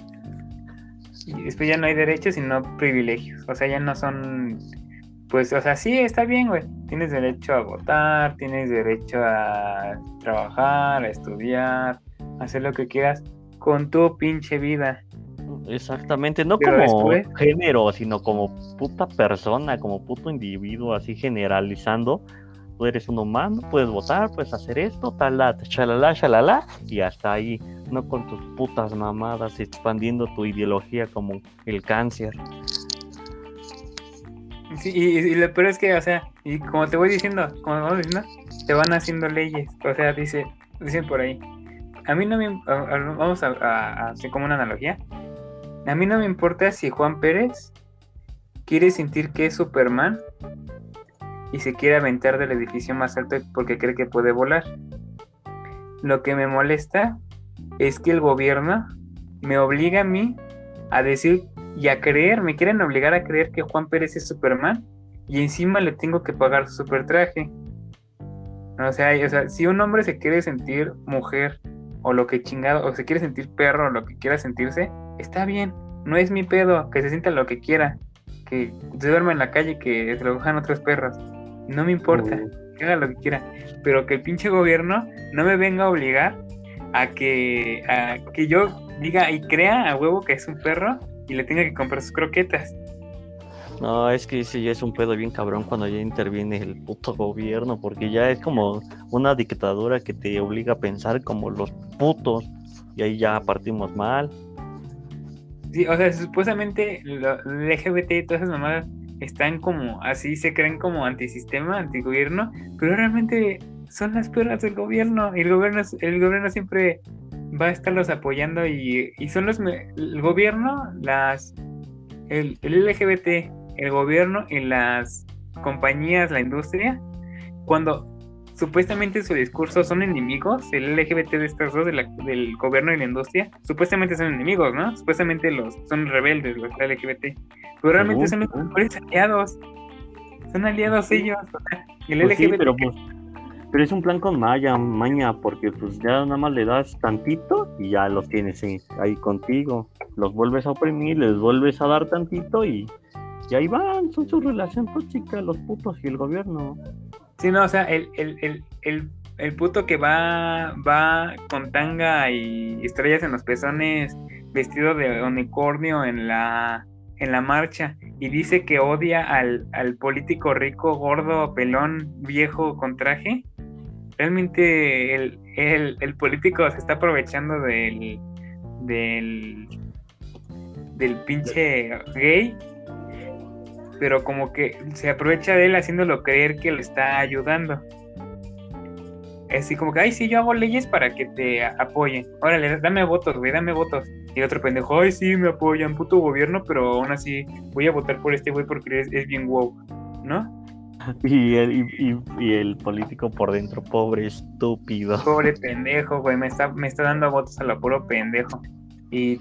Y después ya no hay derechos, sino privilegios. O sea, ya no son. Pues, o sea, sí, está bien, güey. Tienes derecho a votar, tienes derecho a trabajar, a estudiar, a hacer lo que quieras con tu pinche vida. Exactamente, no Pero como después- género, sino como puta persona, como puto individuo, así generalizando. Tú eres un humano, puedes votar, puedes hacer esto, tal, chalala, chalala, y hasta ahí, no con tus putas mamadas expandiendo tu ideología como el cáncer. Sí, y, lo peor es que, o sea, y como te voy diciendo, como vamos diciendo, te van haciendo leyes. O sea, dice, dicen por ahí. A mí no me. Vamos a- a hacer como una analogía. A mí no me importa si Juan Pérez quiere sentir que es Superman y se quiere aventar del edificio más alto porque cree que puede volar. Lo que me molesta es que el gobierno me obliga a mí a decir y a creer, me quieren obligar a creer que Juan Pérez es Superman y encima le tengo que pagar su super traje. O sea, o sea, si un hombre se quiere sentir mujer o lo que chingado, o se quiere sentir perro o lo que quiera sentirse, está bien, no es mi pedo, que se sienta lo que quiera, que se duerma en la calle, que se lo cojan otros perros, no me importa, que haga lo que quiera, pero que el pinche gobierno no me venga a obligar a que, a que yo diga y crea a huevo que es un perro y le tenga que comprar sus croquetas. No, es que ya es un pedo bien cabrón cuando ya interviene el puto gobierno, porque ya es como una dictadura que te obliga a pensar como los putos, y ahí ya partimos mal. Sí, o sea, supuestamente lo- el LGBT y todas esas mamadas están como así, se creen como antisistema, antigobierno, pero realmente son las perras del gobierno. Y el gobierno, el gobierno siempre va a estarlos apoyando y, y son los, el gobierno, las, el, el LGBT, el gobierno y las compañías, la industria, cuando supuestamente su discurso son enemigos, el LGBT de estos dos, de la- del gobierno y la industria, supuestamente son enemigos, ¿no? Supuestamente los son rebeldes, los LGBT, pero realmente son los mejores aliados, son aliados ellos, el Pues sí, LGBT pero pues, pero es un plan con Maya, maña, porque pues ya nada más le das tantito y ya los tienes ahí, ahí contigo. Los vuelves a oprimir, les vuelves a dar tantito y, y ahí van, son su relación tóxica, los putos y el gobierno. Sí, no, o sea, el, el, el, el, el puto que va, va con tanga y estrellas en los pezones, vestido de unicornio en la, en la marcha, y dice que odia al, al político rico, gordo, pelón, viejo con traje. Realmente el, el, el político se está aprovechando del, del, del pinche gay pero como que se aprovecha de él haciéndolo creer que le está ayudando. Así como que, ay, sí, yo hago leyes para que te apoyen. Órale, dame votos, güey, dame votos. Y otro pendejo, ay, sí, me apoyan, puto gobierno, pero aún así voy a votar por este güey porque es, es bien wow, ¿no? Y el, y, el político por dentro, pobre estúpido. Pobre pendejo, güey, me está, me está dando votos a lo puro pendejo. Y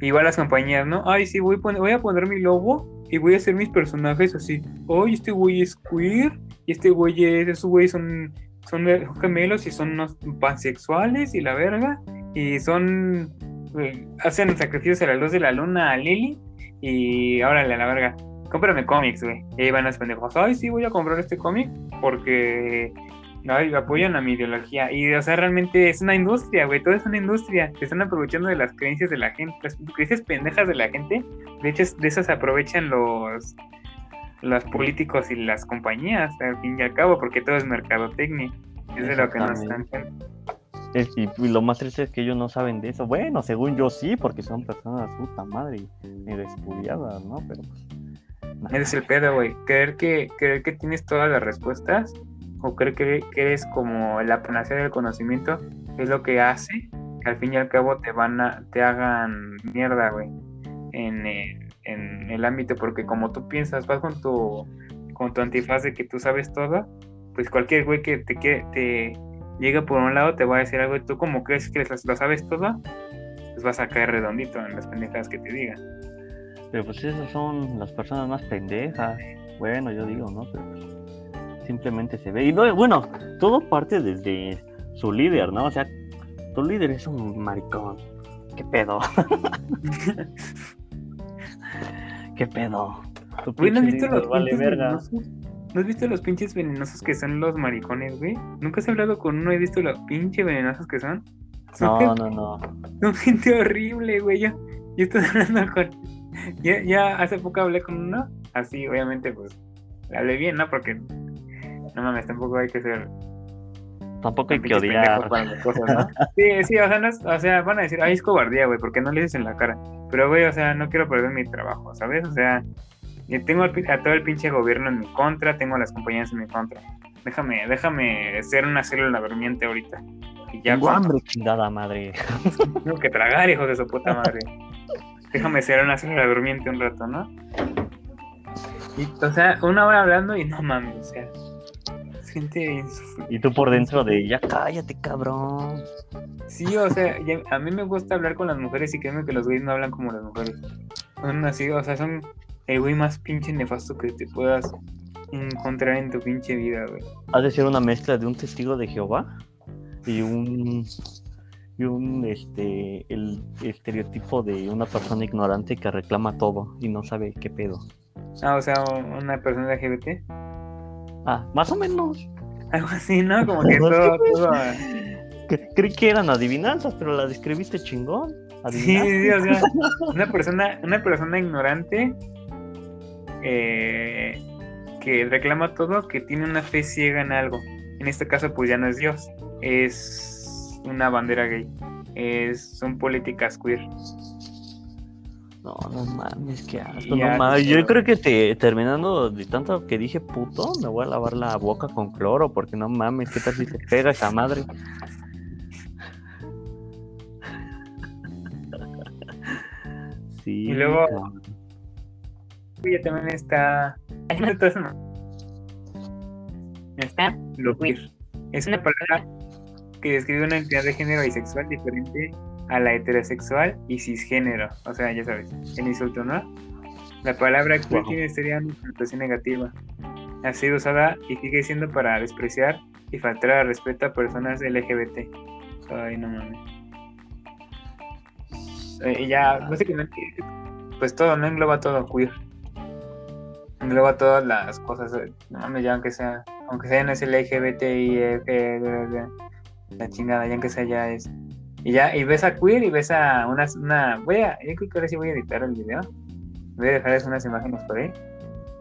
igual las compañías, ¿no? Ay, sí, voy a, poner, voy a poner mi logo y voy a hacer mis personajes así. Ay, este güey es queer y este güey es, esos güeyes son, son gemelos y son unos pansexuales y la verga. Y son, güey, hacen sacrificios a la luz de la luna a Lily y órale a la verga. Cómprame cómics, güey. Y ahí van los pendejos. Ay, sí, voy a comprar este cómic porque Ay, apoyan a mi ideología. Y, o sea, realmente es una industria, güey. Todo es una industria. Se están aprovechando de las creencias de la gente, las creencias pendejas de la gente. De hecho, de esas se aprovechan los los políticos y las compañías, al fin y al cabo, porque todo es mercadotecnia. Es de lo que nos están y, lo más triste es que ellos no saben de eso. Bueno, según yo sí, porque son personas puta madre medio estudiadas, ¿no? Pero pues. Ese es el pedo, güey. Creer que, creer que tienes todas las respuestas o creer que, eres como la panacea del conocimiento es lo que hace que al fin y al cabo te van a, te hagan mierda, güey. En, el- en el ámbito, porque como tú piensas, vas con tu, con tu antifaz de que tú sabes todo, pues cualquier güey que te, que te llega por un lado te va a decir algo y tú como crees que lo sabes todo, pues vas a caer redondito en las pendejadas que te digan. Pero pues esas son las personas más pendejas. Bueno, yo digo, ¿no? Pero simplemente se ve. Y no, bueno, todo parte desde su líder, ¿no? O sea, tu líder es un maricón. ¿Qué pedo? ¿Qué pedo? Tu Güey, ¿no has visto los vale pinches verga. venenosos? ¿No has visto los pinches venenosos que son los maricones, güey? ¿Nunca has hablado con uno y visto los pinches venenosos que son? Son, No, no, no. son gente horrible, güey. Yo, yo estoy hablando con... Ya, ya hace poco hablé con uno, así, obviamente, pues, le hablé bien, ¿no? Porque, no mames, tampoco hay que ser Tampoco hay que odiar. cosas, ¿no? Sí, sí, o sea, no es- o sea, van a decir, ay, es cobardía, güey, porque no le dices en la cara. Pero, güey, o sea, no quiero perder mi trabajo, ¿sabes? O sea, tengo a todo el pinche gobierno en mi contra, tengo a las compañías en mi contra. Déjame, déjame ser una célula durmiente ahorita. Y ya Tengo con- hambre, chingada madre. tengo que tragar, hijos de su puta madre. Déjame ser una célula durmiente un rato, ¿no? Y, o sea, una hora hablando y no mames, o sea, gente. Y tú por dentro de, ya cállate, cabrón. Sí, o sea, ya- a mí me gusta hablar con las mujeres y créeme que los güeyes no hablan como las mujeres. Son así, o sea, son el güey más pinche nefasto que te puedas encontrar en tu pinche vida, güey. Has de ser una mezcla de un testigo de Jehová y un y un este el estereotipo de una persona ignorante que reclama todo y no sabe qué pedo. Ah, o sea, una persona LGBT. Ah, más o menos. Algo así, ¿no? Como que todo, todo. Cre- Creí que eran adivinanzas, pero las describiste chingón. Sí, Adivinaste. sí, o sea, una persona, una persona ignorante eh, que reclama todo, que tiene una fe ciega en algo. En este caso, pues ya no es Dios, es una bandera gay, es, son políticas queer. No, no mames, qué asco. No mames. Yo creo que te, terminando de tanto que dije puto, me voy a lavar la boca con cloro, porque no mames, ¿qué tal si te pega esa madre? Sí. Y luego- también está. Entonces, no. Está lo queer. Es una palabra que describe una entidad de género bisexual diferente a la heterosexual y cisgénero. O sea, ya sabes, el insulto, ¿no? La palabra queer tiene sería una connotación negativa. Ha sido usada y sigue siendo para despreciar y faltar al respeto a personas LGBT. Ay, no mames. Eh, y ya, básicamente, pues todo, no engloba todo queer. Engloba todas las cosas, eh, no mames, ya aunque sea, aunque sea no es LGBT y eh, la chingada, ya aunque sea ya es. Y ya, y ves a queer y ves a una, una voy a, yo creo que ahora sí voy a editar el video. Voy a dejarles unas imágenes por ahí.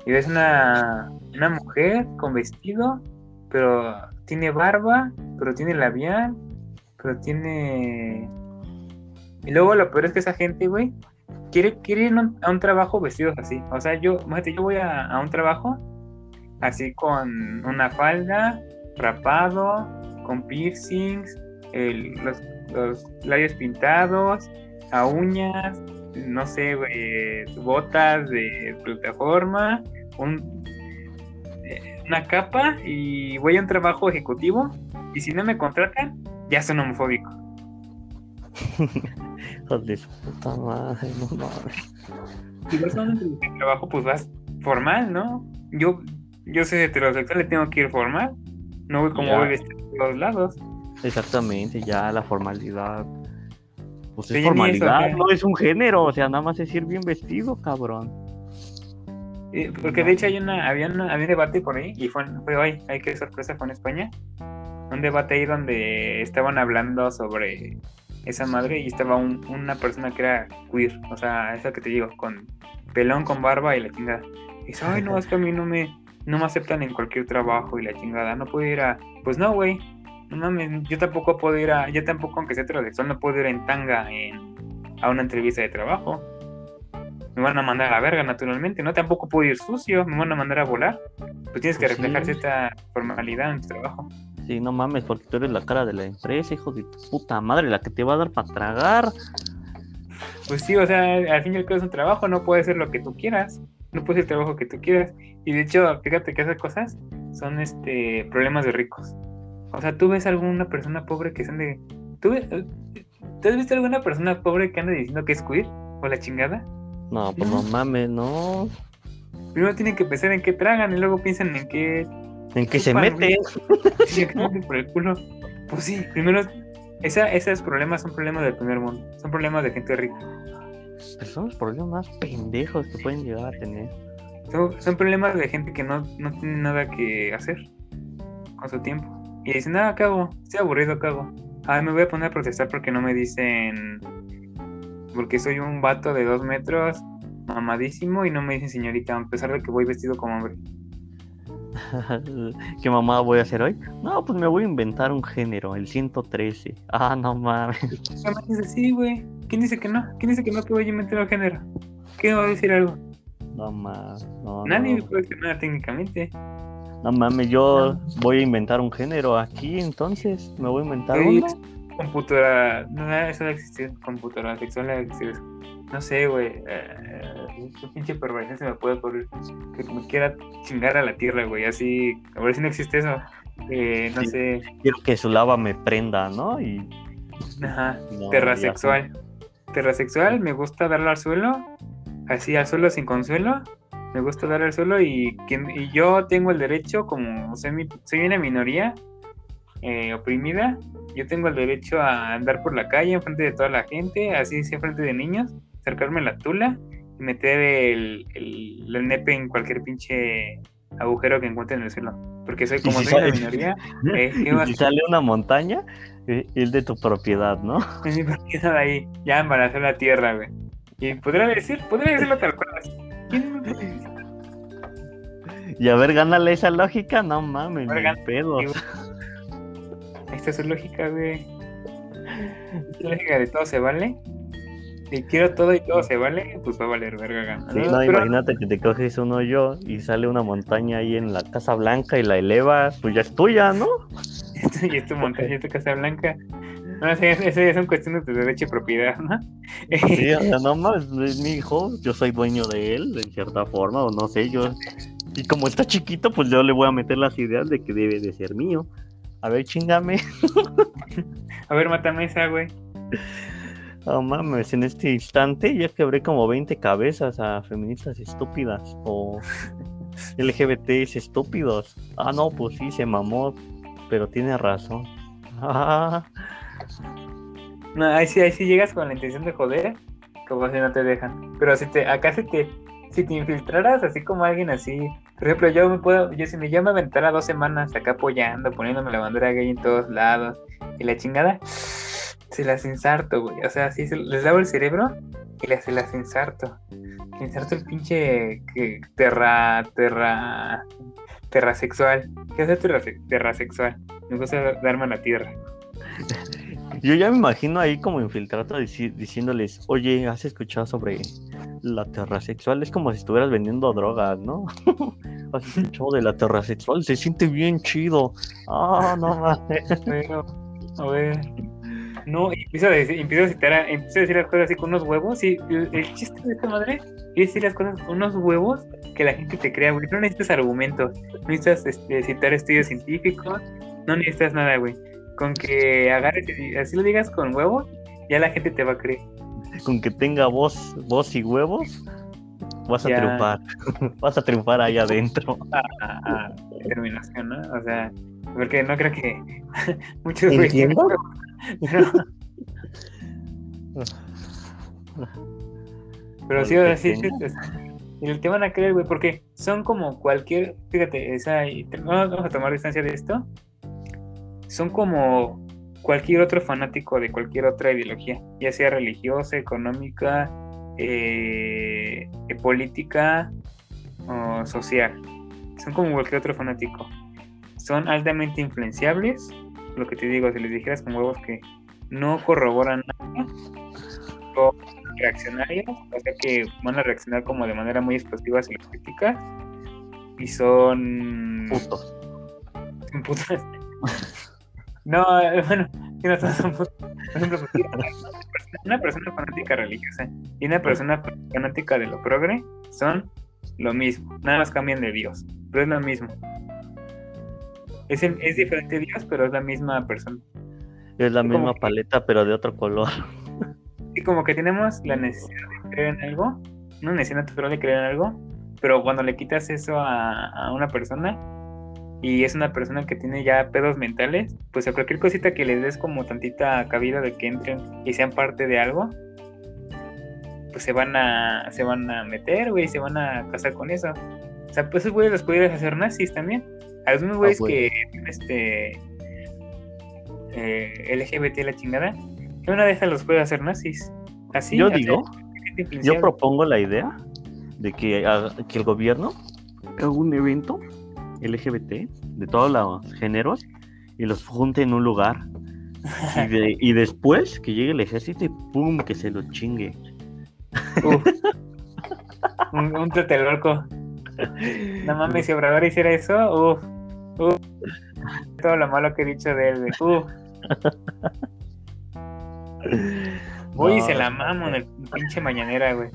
Y ves una, una mujer con vestido, pero tiene barba, pero tiene labial, pero tiene... Y luego lo peor es que esa gente, güey, quiere, quiere ir a un- trabajo vestidos así. O sea, yo, fíjate, yo voy a, a un trabajo así con una falda, rapado, con piercings, el- los, los labios pintados, a uñas, no sé, botas de plataforma, un, eh, una capa y voy a un trabajo ejecutivo y si no me contratan, ya son homofóbico. Su puta madre, no mames. Si vas a de trabajo, pues vas formal, ¿no? Yo, yo soy heterosexual, le tengo que ir formal. No voy como voy vestido de todos lados. Exactamente, ya la formalidad. Pues es formalidad, eso, no es un género, o sea, nada más es ir bien vestido, cabrón. Eh, Porque de hecho hay una, había, una- había un debate por ahí, y fue, fue hoy, ay, qué sorpresa, fue en España. Un debate ahí donde estaban hablando sobre esa madre y estaba un- una persona que era queer, o sea, esa que te digo, con pelón, con barba y la chingada. Y dice, ay, no, es que a mí no me, no me aceptan en cualquier trabajo y la chingada, no puedo ir a... Pues no, güey, no mames, yo tampoco puedo ir a, yo tampoco, aunque sea heterosexual, no puedo ir en tanga en, a una entrevista de trabajo. Me van a mandar a la verga, naturalmente, ¿no? Tampoco puedo ir sucio, me van a mandar a volar. Pues tienes que Pues sí. reflejar cierta formalidad en tu trabajo. Sí, no mames, porque tú eres la cara de la empresa, hijo de tu puta madre, la que te va a dar para tragar. Pues sí, o sea, al fin y al cabo es un trabajo, no puede ser lo que tú quieras, no puede ser el trabajo que tú quieras. Y de hecho, fíjate que esas cosas son este problemas de ricos. O sea, tú ves alguna persona pobre que son de. ¿Tú, ves- ¿tú has visto alguna persona pobre que anda diciendo que es queer? ¿O la chingada? No, pues no mames, no. Primero tienen que pensar en qué tragan y luego piensan en qué ¿En qué se meten por el culo. Pues sí, primero, esa, esos problemas son problemas del primer mundo, son problemas de gente rica. Pero son los problemas más pendejos que pueden llegar a tener. Son, son problemas de gente que no, no tiene nada que hacer con su tiempo. Y dicen, nada, ¿qué hago? Estoy aburrido, ¿qué hago? Ay, me voy a poner a protestar porque no me dicen. Porque soy un vato de dos metros, mamadísimo, y no me dicen señorita, a pesar de que voy vestido como hombre. ¿Qué mamá voy a hacer hoy? No, pues me voy a inventar un género, el 113. Ah, no mames. ¿Qué más dice sí, güey? ¿Quién dice que no? ¿Quién dice que no puedo yo inventar un género? ¿Quién va a decir algo? No mames. No, Nadie no. puede decir nada técnicamente. No mames, yo voy a inventar un género aquí, entonces. Me voy a inventar Sí, uno. Computadora. No, eso no existe. Computadora sexual no existe. No sé, güey. Eh, qué pinche perversión se me puede ocurrir. Que me quiera chingar a la tierra, güey. Así. A ver si no existe eso. Eh, no Sí. sé. Quiero que su lava me prenda, ¿no? Y. Ajá. no, Terrasexual. Terrasexual, me gusta darle al suelo. Así al suelo sin consuelo. Me gusta darle al suelo y, quien, y yo tengo el derecho, como soy, mi- soy una minoría eh, oprimida, yo tengo el derecho a andar por la calle enfrente de toda la gente, así sí, enfrente de niños, acercarme a la tula y meter el, el, el nepe en cualquier pinche agujero que encuentre en el suelo. Porque soy como si soy una sale- minoría, eh, ¿qué Y vas si sale una montaña, eh, es de tu propiedad, ¿no? Es mi propiedad ahí, ya embarazó la tierra, güey. Y podría decir, podría decirlo tal cual. así. Y a ver, gánale esa lógica, no mames, ver, gánale, pedo. Esta es su lógica, güey. La lógica de todo se vale. Si quiero todo y todo se vale, pues va a valer verga gana. Sí, ¿no? no, imagínate que te coges uno yo y sale una montaña ahí en la Casa Blanca y la elevas, pues ya es tuya, ¿no? y es tu montaña, es tu casa blanca. No sé, eso ya son cuestiones de derecho y propiedad, ¿no? Sí, o sea, no más, es mi hijo, yo soy dueño de él, en cierta forma, o no sé, yo. Y como está chiquito, pues yo le voy a meter las ideas de que debe de ser mío. A ver, chingame. A ver, mátame esa, güey. No mames, en este instante ya quebré como 20 cabezas a feministas estúpidas o LGBTs estúpidos. Ah, no, pues sí, se mamó, pero tiene razón. Ah, No, ahí sí, ahí sí llegas con la intención de joder, como si no te dejan. Pero si te, acá si te, si te infiltraras así como alguien así, por ejemplo, yo me puedo, yo si me llama a aventara dos semanas acá apoyando, poniéndome la bandera gay en todos lados, y la chingada, se las insarto, güey. O sea, sí, se- les lavo el cerebro y se las insarto. Insarto el pinche que, terra, terra, terrasexual. ¿Qué terra, terrasexual? Me gusta darme a la tierra. Yo ya me imagino ahí como infiltrado dici- diciéndoles, oye, ¿has escuchado sobre la terrasexual? Es como si estuvieras vendiendo drogas, ¿no? ¿Has escuchado de la terrasexual? Se siente bien chido. Ah, no mames. A ver. No, empiezo a decir, empiezo a citar, a- empiezo a decir las cosas así con unos huevos. Y el, el chiste de esta madre es decir las cosas con unos huevos que la gente te crea, güey. No necesitas argumentos, no necesitas este, citar estudios científicos, no necesitas nada, güey. Con que agarres y así lo digas con huevos, ya la gente te va a creer. Con que tenga voz, voz y huevos, vas a triunfar. Vas a triunfar ahí adentro. A, a determinación, ¿no? O sea, porque no creo que muchos ¿Entiendo? pero- Pero sí, o sea, sí, sí, es- y te van a creer, güey, porque son como cualquier, fíjate, esa, vamos a tomar distancia de esto, son como cualquier otro fanático de cualquier otra ideología, ya sea religiosa, económica, eh, política o social. Son como cualquier otro fanático. Son altamente influenciables, lo que te digo, si les dijeras con huevos que no corroboran nada, o reaccionarios, o sea que van a reaccionar como de manera muy explosiva si los criticas, y son Putos. son putas. No, eh, bueno. Por ejemplo, una persona fanática religiosa y una persona fanática de lo progre son lo mismo, nada más cambian de Dios, pero es lo mismo. Es, el- es diferente Dios, pero es la misma persona. Es la misma que- paleta, pero de otro color. Y como que tenemos la necesidad de creer en algo, una necesidad natural de creer en algo, pero cuando le quitas eso a, a una persona y es una persona que tiene ya pedos mentales, pues a cualquier cosita que les des como tantita cabida de que entren y sean parte de algo, pues se van a, se van a meter, güey, se van a casar con eso. O sea, pues esos güeyes los podrías hacer nazis también. A los mismos güeyes güey. que este eh, LGBT la chingada, que una de esas los puede hacer nazis. Así. Yo digo, yo propongo la idea de que, haga- que el gobierno haga un evento LGBT de todos los géneros y los junte en un lugar. Y, de- y después que llegue el ejército y pum, que se lo chingue. Uf. un, un tlatelolco. No mames, si Obrador hiciera eso, uff, uff. Todo lo malo que he dicho de él, güey. Uf. Uy, No, se la mamo en el pinche mañanera, güey.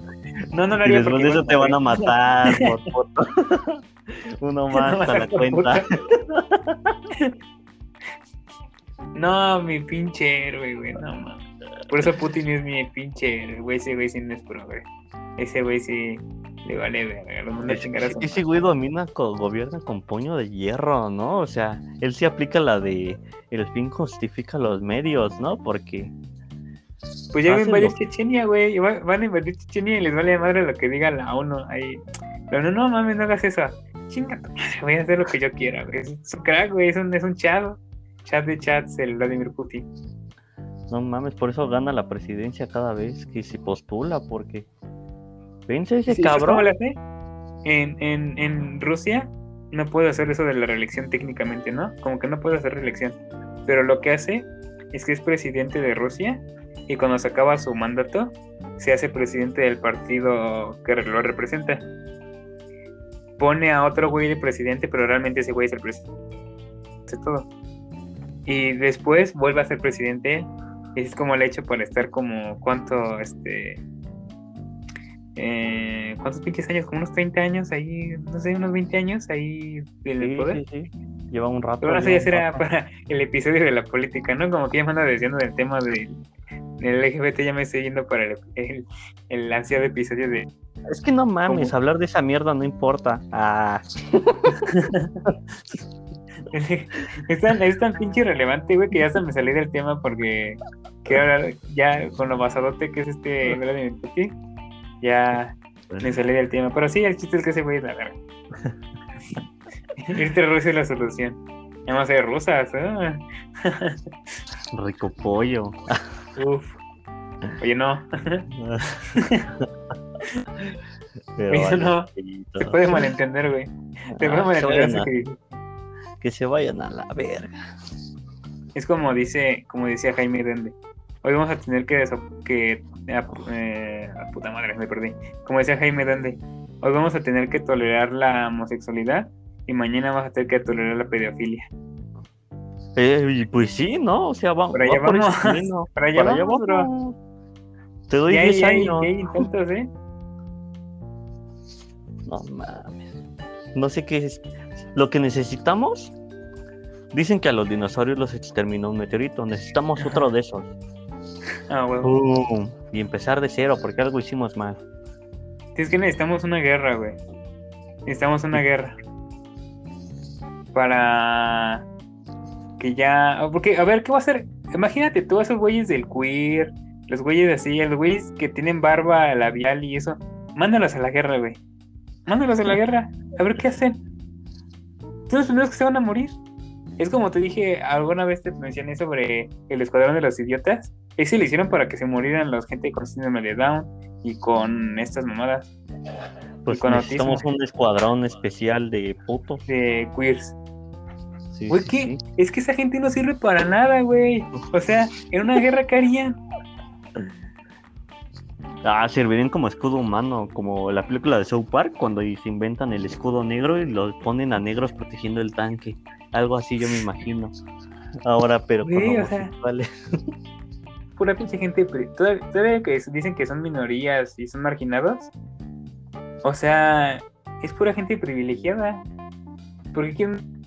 No, no lo Y haría después porque de eso te van a matar por. Uno más No, a la cuenta. No, mi pinche héroe, güey, no mames. Por eso Putin es mi pinche héroe, güey. Ese güey sí no es pro, güey. Ese güey sí le vale verga. Lo manda a chingar a su Ese güey domina, co- gobierna con puño de hierro, ¿no? O sea, él sí aplica la de el fin justifica los medios, ¿no? Porque Pues ya va a invadir Chechenia, güey. Van a invadir Chechenia y les vale madre lo que diga la ONU ahí. Pero no, no mames, no hagas eso. Chinga madre, voy a hacer lo que yo quiera, güey. Es un crack, güey. Es un, es un chat. Chat de chats, el Vladimir Putin. no mames, por eso gana la presidencia cada vez que se postula, porque vence ese Sí, ¿sabes cabrón. cómo hace? En, en, en Rusia no puede hacer eso de la reelección técnicamente, ¿no? Como que no puede hacer reelección. Pero lo que hace es que es presidente de Rusia y cuando se acaba su mandato se hace presidente del partido que lo representa. Pone a otro güey de presidente, pero realmente ese güey es el presidente. Hace todo. Y después vuelve a ser presidente. Y es como el hecho para estar como cuánto, este, eh, ¿cuántos pinches años? Como unos 30 años ahí, no sé, unos 20 años ahí en el Sí, poder. sí, sí. Lleva un rato. Pero sé, lleva ya será para el episodio de la política, ¿no? Como que ya me anda diciendo del tema del, del LGBT, ya me estoy yendo para el, el, el ansiado episodio de. Es que no mames, ¿Cómo? hablar de esa mierda no importa. Ah, es, tan, es tan pinche irrelevante, güey, que ya se me salí del tema porque quiero hablar ya con lo basadote que es este Putin. Ya me salí del tema. Pero sí, el chiste es que ese güey es la verga. Este Rusia es la solución. Vamos a ser rusas, ¿eh? rico pollo. Uf. Oye, no. Pero Eso vale, no, pollito. Se puede malentender, güey. Se puede Ah, malentender a, que que se vayan a la verga. Es como dice, como decía Jaime Dende. Hoy vamos a tener que, que ah, eh, ah, puta madre, me perdí. Como decía Jaime Dende, hoy vamos a tener que tolerar la homosexualidad y mañana vamos a tener que tolerar la pedofilia. Eh, pues sí, ¿no? O sea, va, Por allá va por ese vamos. Para allá Para allá vamos, bro. Te doy Ya hay, 10 ya hay- años. ya hay intentos, ¿eh? No mames. No sé qué es. Lo que necesitamos. Dicen que a los dinosaurios los exterminó un meteorito. Necesitamos otro de esos. Ah. Pum, y empezar de cero, porque algo hicimos mal. Es que necesitamos una guerra, güey. Necesitamos una guerra. Para que ya. Porque, a ver, ¿qué va a hacer? Imagínate tú esos güeyes del queer, los güeyes así, los güeyes que tienen barba labial y eso. Mándalos a la guerra, güey. Mándalos a la guerra. A ver qué hacen. Son los primeros que se van a morir. Es como te dije, alguna vez te mencioné sobre el escuadrón de los idiotas. Ese lo hicieron para que se murieran la gente con síndrome de Down y con estas mamadas Pues con necesitamos autismo. un escuadrón especial de putos. de queers. Sí, Güey, sí. Es que esa gente no sirve para nada, güey. O sea, en una guerra, ¿qué harían? Ah, servirían como escudo humano, como la película de South Park, cuando se inventan el escudo negro y lo ponen a negros protegiendo el tanque. Algo así yo me imagino. Ahora, pero con Güey, o sea. Pura pinche gente. Todavía, todavía que dicen que son minorías y son marginados. O sea, es pura gente privilegiada. Porque quieren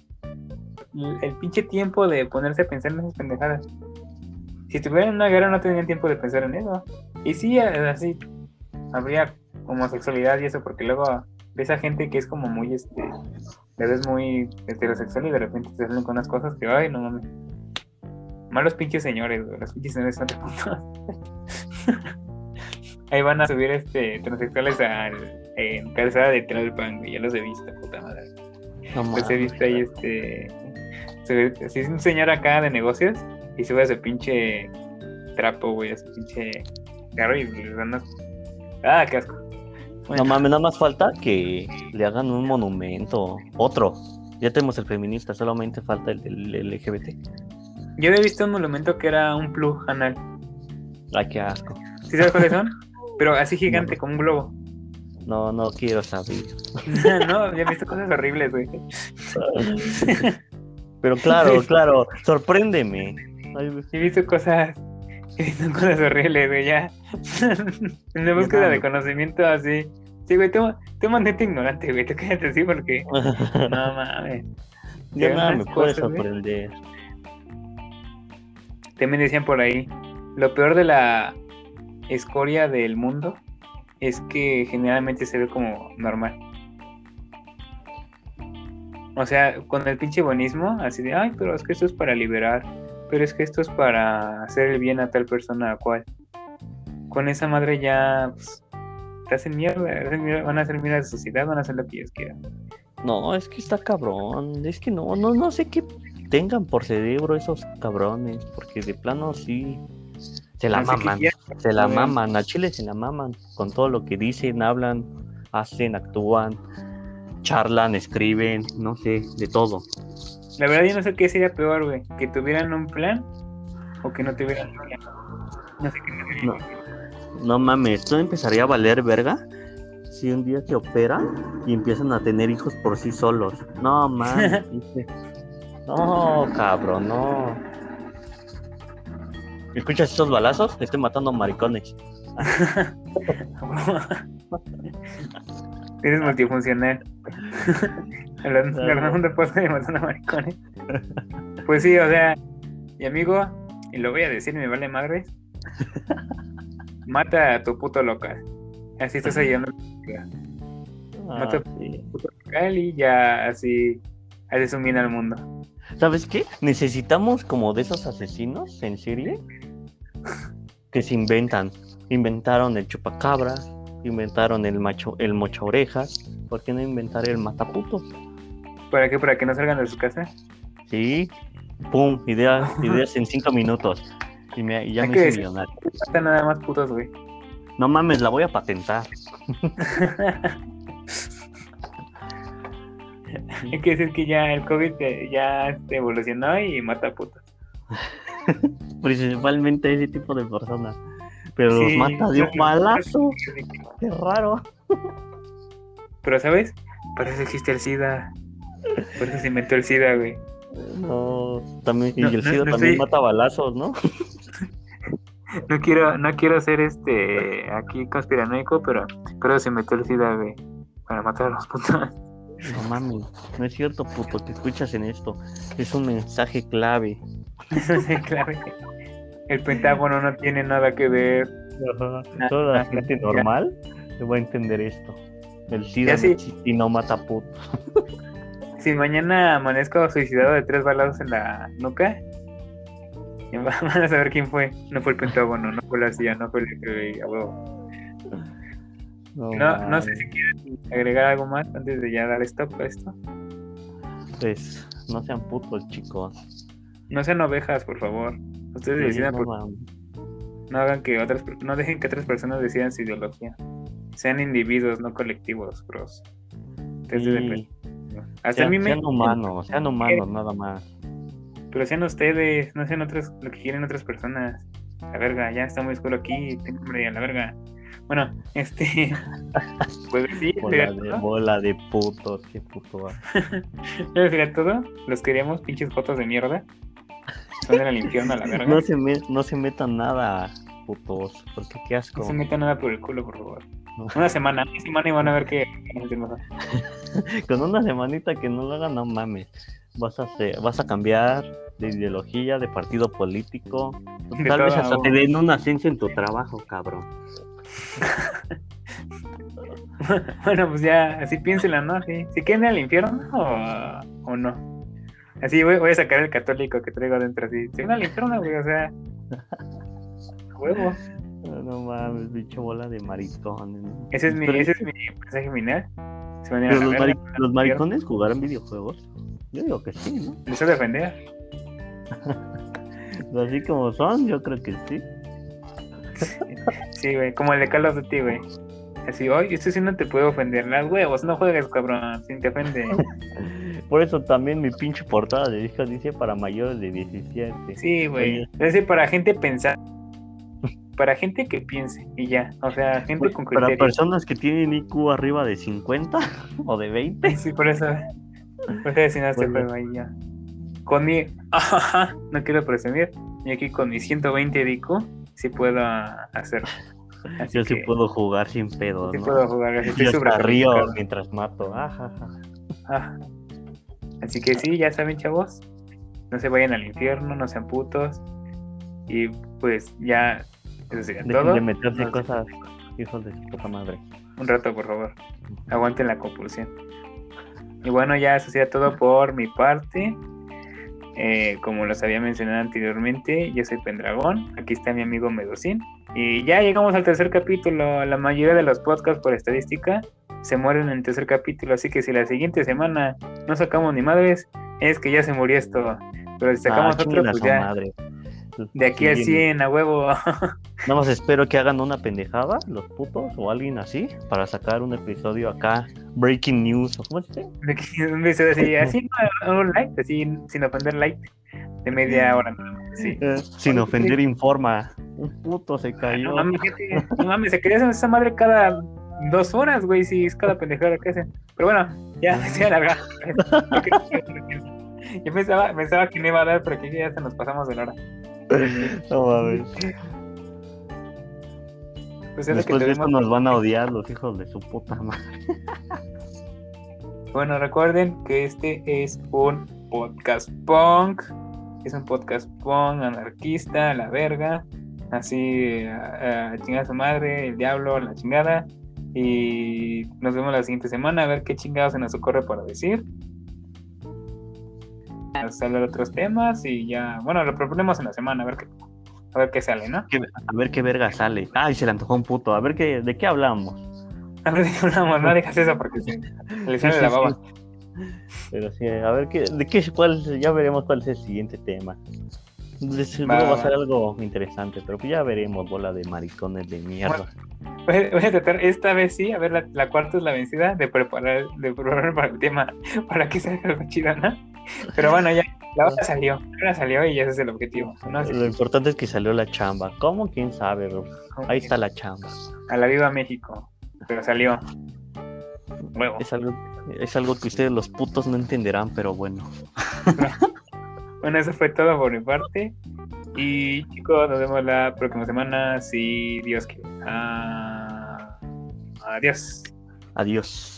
el pinche tiempo de ponerse a pensar en esas pendejadas. Si estuvieran en una guerra no tendrían tiempo de pensar en eso. Y sí, eh, así habría homosexualidad y eso, porque luego ves a gente que es como muy, este, le ves muy heterosexual y de repente te salen con unas cosas que, ay, no mames. Malos pinches señores, güey, los pinches señores son de putos. Ahí van a subir este transexuales al, en calzada de Tlalpan, güey, ya los he visto, puta madre. No Pues he visto ahí este. Si es un señor acá de negocios y sube su pinche trapo, güey, su pinche carro y les dan unas- Ah, qué asco. Bueno, No mames, nada más falta que le hagan un monumento. Otro. Ya tenemos el feminista, solamente falta el del LGBT. Yo había visto un monumento que era un plug anal. Ay, qué asco. ¿Sí sabes cuáles son? Pero así gigante, como un globo. No, no quiero saber. no, ya he visto cosas horribles, güey. Pero claro, claro, sorpréndeme. He visto cosas. He visto cosas horribles, güey, ya. en la búsqueda de conocimiento así. Sí, güey, tú, tú mantente ignorante, güey. Tú cállate así porque. No mames. Ya nada me puede sorprender. También decían por ahí, lo peor de la escoria del mundo es que generalmente se ve como normal. O sea, con el pinche buenismo, así de, ay, pero es que esto es para liberar, pero es que esto es para hacer el bien a tal persona a cual. Con esa madre ya, pues, te hacen mierda, hacen mierda, van a hacer mierda la sociedad, van a hacer lo que ellos quieran. No, es que está cabrón. Es que no, no, no sé qué tengan por cerebro esos cabrones. Porque de plano sí. Se la maman. Se la maman. A Chile se la maman. Con todo lo que dicen, hablan, hacen, actúan, charlan, escriben, no sé, de todo. La verdad yo no sé qué sería peor, güey, que tuvieran un plan o que no tuvieran un plan. No sé qué No. No mames, ¿tú empezaría a valer verga? Si un día se opera y empiezan a tener hijos por sí solos. No mames. No, cabrón, no. ¿Escuchas estos balazos? Estoy matando maricones. Eres multifuncional. Hablando hablando de podcast de matando maricones. Pues sí, o sea, mi amigo, y lo voy a decir, me vale madre. Mata a tu puto local. Así estás ayudando Ah, Mata- sí. puto local y ya así haces un bien al mundo. ¿Sabes qué? Necesitamos como de esos asesinos en serie que se inventan. Inventaron el chupacabras, inventaron el macho, el mocha orejas. ¿Por qué no inventar el mataputos? ¿Para qué? ¿Para que no salgan de su casa? Sí, pum, ideas, ideas en cinco minutos. Y, me, y ya me hice millonario. Mata nada más putos, güey. No mames, la voy a patentar. Hay que decir que ya el COVID ya evolucionó y mata putos. Principalmente ese tipo de personas. Pero los mata de un sí. balazo. Qué raro. Pero, ¿sabes? Por eso existe el SIDA. Por eso se inventó el SIDA, güey. No, también, y No, el no- SIDA no también sé. mata balazos, ¿no? No quiero, no quiero ser este aquí conspiranoico, pero pero se inventó el SIDA, güey. Para matar a los putos. No mames, no es cierto, puto, que escuchas en esto. Es un mensaje clave. Sí, claro. El Pentágono no tiene nada que ver. Toda la gente normal le va a entender esto. El SIDA no existe y no mata puto. Si mañana amanezco suicidado de tres balazos en la nuca, van a saber quién fue. No fue el Pentágono, no fue la CIA, no fue el FBI. No, No, sé si quieren agregar algo más antes de ya dar stop a esto. Pues, no sean putos, chicos. No sean ovejas, por favor. Ustedes Sí, decidan, no por- no hagan que otras, no dejen que otras personas decidan su ideología. Sean individuos, no colectivos, bros. Ustedes Sí, Hasta a sean, mí me, sean humanos, sean humanos, nada más. pero sean ustedes, no sean otros lo que quieren otras personas. La verga, ya está muy oscuro aquí, tengo hambre a la verga. Bueno, este, pues sí, Bola de, todo. bola de putos, qué puto. Sería todo. Los queríamos, pinches fotos de mierda. Son al infierno a la verga. No se, me- no se metan nada, putos, porque qué asco. No se metan nada por el culo, por favor. No. Una semana, una semana y van a ver que. Con una semanita que no lo hagan, no mames. Vas a, hacer- vas a cambiar de ideología, de partido político. De Tal vez hasta te den un ascenso en tu trabajo, cabrón. bueno, pues ya, así piénsenla, ¿no? Sí. Si quieren ir al infierno o, o no. Así voy, voy a sacar el católico que traigo adentro, así. Si van al infierno, güey, o sea. Huevo. No, no mames, bicho bola de maricones. Ese es mi, ese es mi mensaje final. Se van a a los, mari- los maricones jugarán videojuegos. Yo digo que sí, ¿no? Voy a defender. Así como son, yo creo que sí. Sí, güey, como el de Call of Duty, güey. Así, oye, esto sí no te puede ofender. Las huevos, no juegues, cabrón, sin te ofende. Por eso también mi pinche portada de disco dice para mayores de 17. Sí, güey. Decir, para gente pensar. Para gente que piense y ya. O sea, gente con Para criterio. personas que tienen IQ arriba de 50 o de 20. Sí, por eso. Por eso decía este Bueno. juego ahí ya. Con mi. no quiero presumir. Y aquí con mi 120 de IQ, sí puedo hacerlo. Así Yo sí puedo jugar sin pedo, sí ¿no? puedo jugar. Estoy Yo hasta río mientras mato. Ajaja. Ah. Así que sí, ya saben, chavos. No se vayan al infierno, no sean putos. Y pues ya, eso sería Dejen todo. de meterse Nos- cosas, hijos de su puta madre. Un rato, por favor. Aguanten la compulsión. Y bueno, ya eso sería todo por mi parte. Eh, como los había mencionado anteriormente, yo soy Pendragón. Aquí está mi amigo Medocín. Y ya llegamos al tercer capítulo. La mayoría de los podcasts, por estadística, se mueren en el tercer capítulo. Así que si la siguiente semana no sacamos ni madres, es que ya se murió esto. Pero si sacamos Ah, otro, pues ya. madre. De aquí al Sí, 100, a huevo. Nada más espero que hagan una pendejada, los putos, o alguien así, para sacar un episodio acá, breaking news, ¿cómo se dice? Un episodio así, así un light, así sin ofender light, de media hora. Sí. Eh, sin ofender informa. Un puto se cayó. No mames, no mames, se quería hacer esa madre cada dos horas, güey, si es cada pendejada que hacen. Pero bueno, ya, se alarga. Yo pensaba, pensaba que no iba a dar, pero que ya se nos pasamos de la hora. No mames. Pues es lo que Después de esto nos van a odiar los hijos de su puta madre. Bueno, recuerden que este es un podcast punk. Es un podcast punk anarquista, la verga. Así, a, a chingar a su madre, el diablo, la chingada. Y nos vemos la siguiente semana a ver qué chingados se nos ocurre para decir. Hablar de otros temas y ya, bueno, lo proponemos en la semana a ver qué, a ver qué sale, ¿no? A ver qué verga sale. Ay, se le antojó un puto. A ver qué, de qué hablamos. A ver de qué hablamos, no digas eso porque se le sale Sí, la baba. sí. Pero sí, a ver qué, de qué, cuál, ya veremos cuál es el siguiente tema. De seguro Va, va, a ser algo interesante, pero ya veremos, bola de maricones de mierda. Voy a, voy a tratar esta vez sí, a ver, la, la cuarta es la vencida de preparar, de preparar para el tema, para que salga algo chido, ¿no? Pero bueno, ya, la hora salió, la hora salió y ese es el objetivo, ¿no? Lo importante es que salió la chamba. ¿Cómo? ¿Quién sabe, bro? Ahí está la chamba. A la viva México, pero salió. Huevo. Es algo, es algo que ustedes los putos no entenderán, pero bueno. Bueno, eso fue todo por mi parte. Y chicos, nos vemos la próxima semana, si Dios quiere. Ah, adiós. Adiós.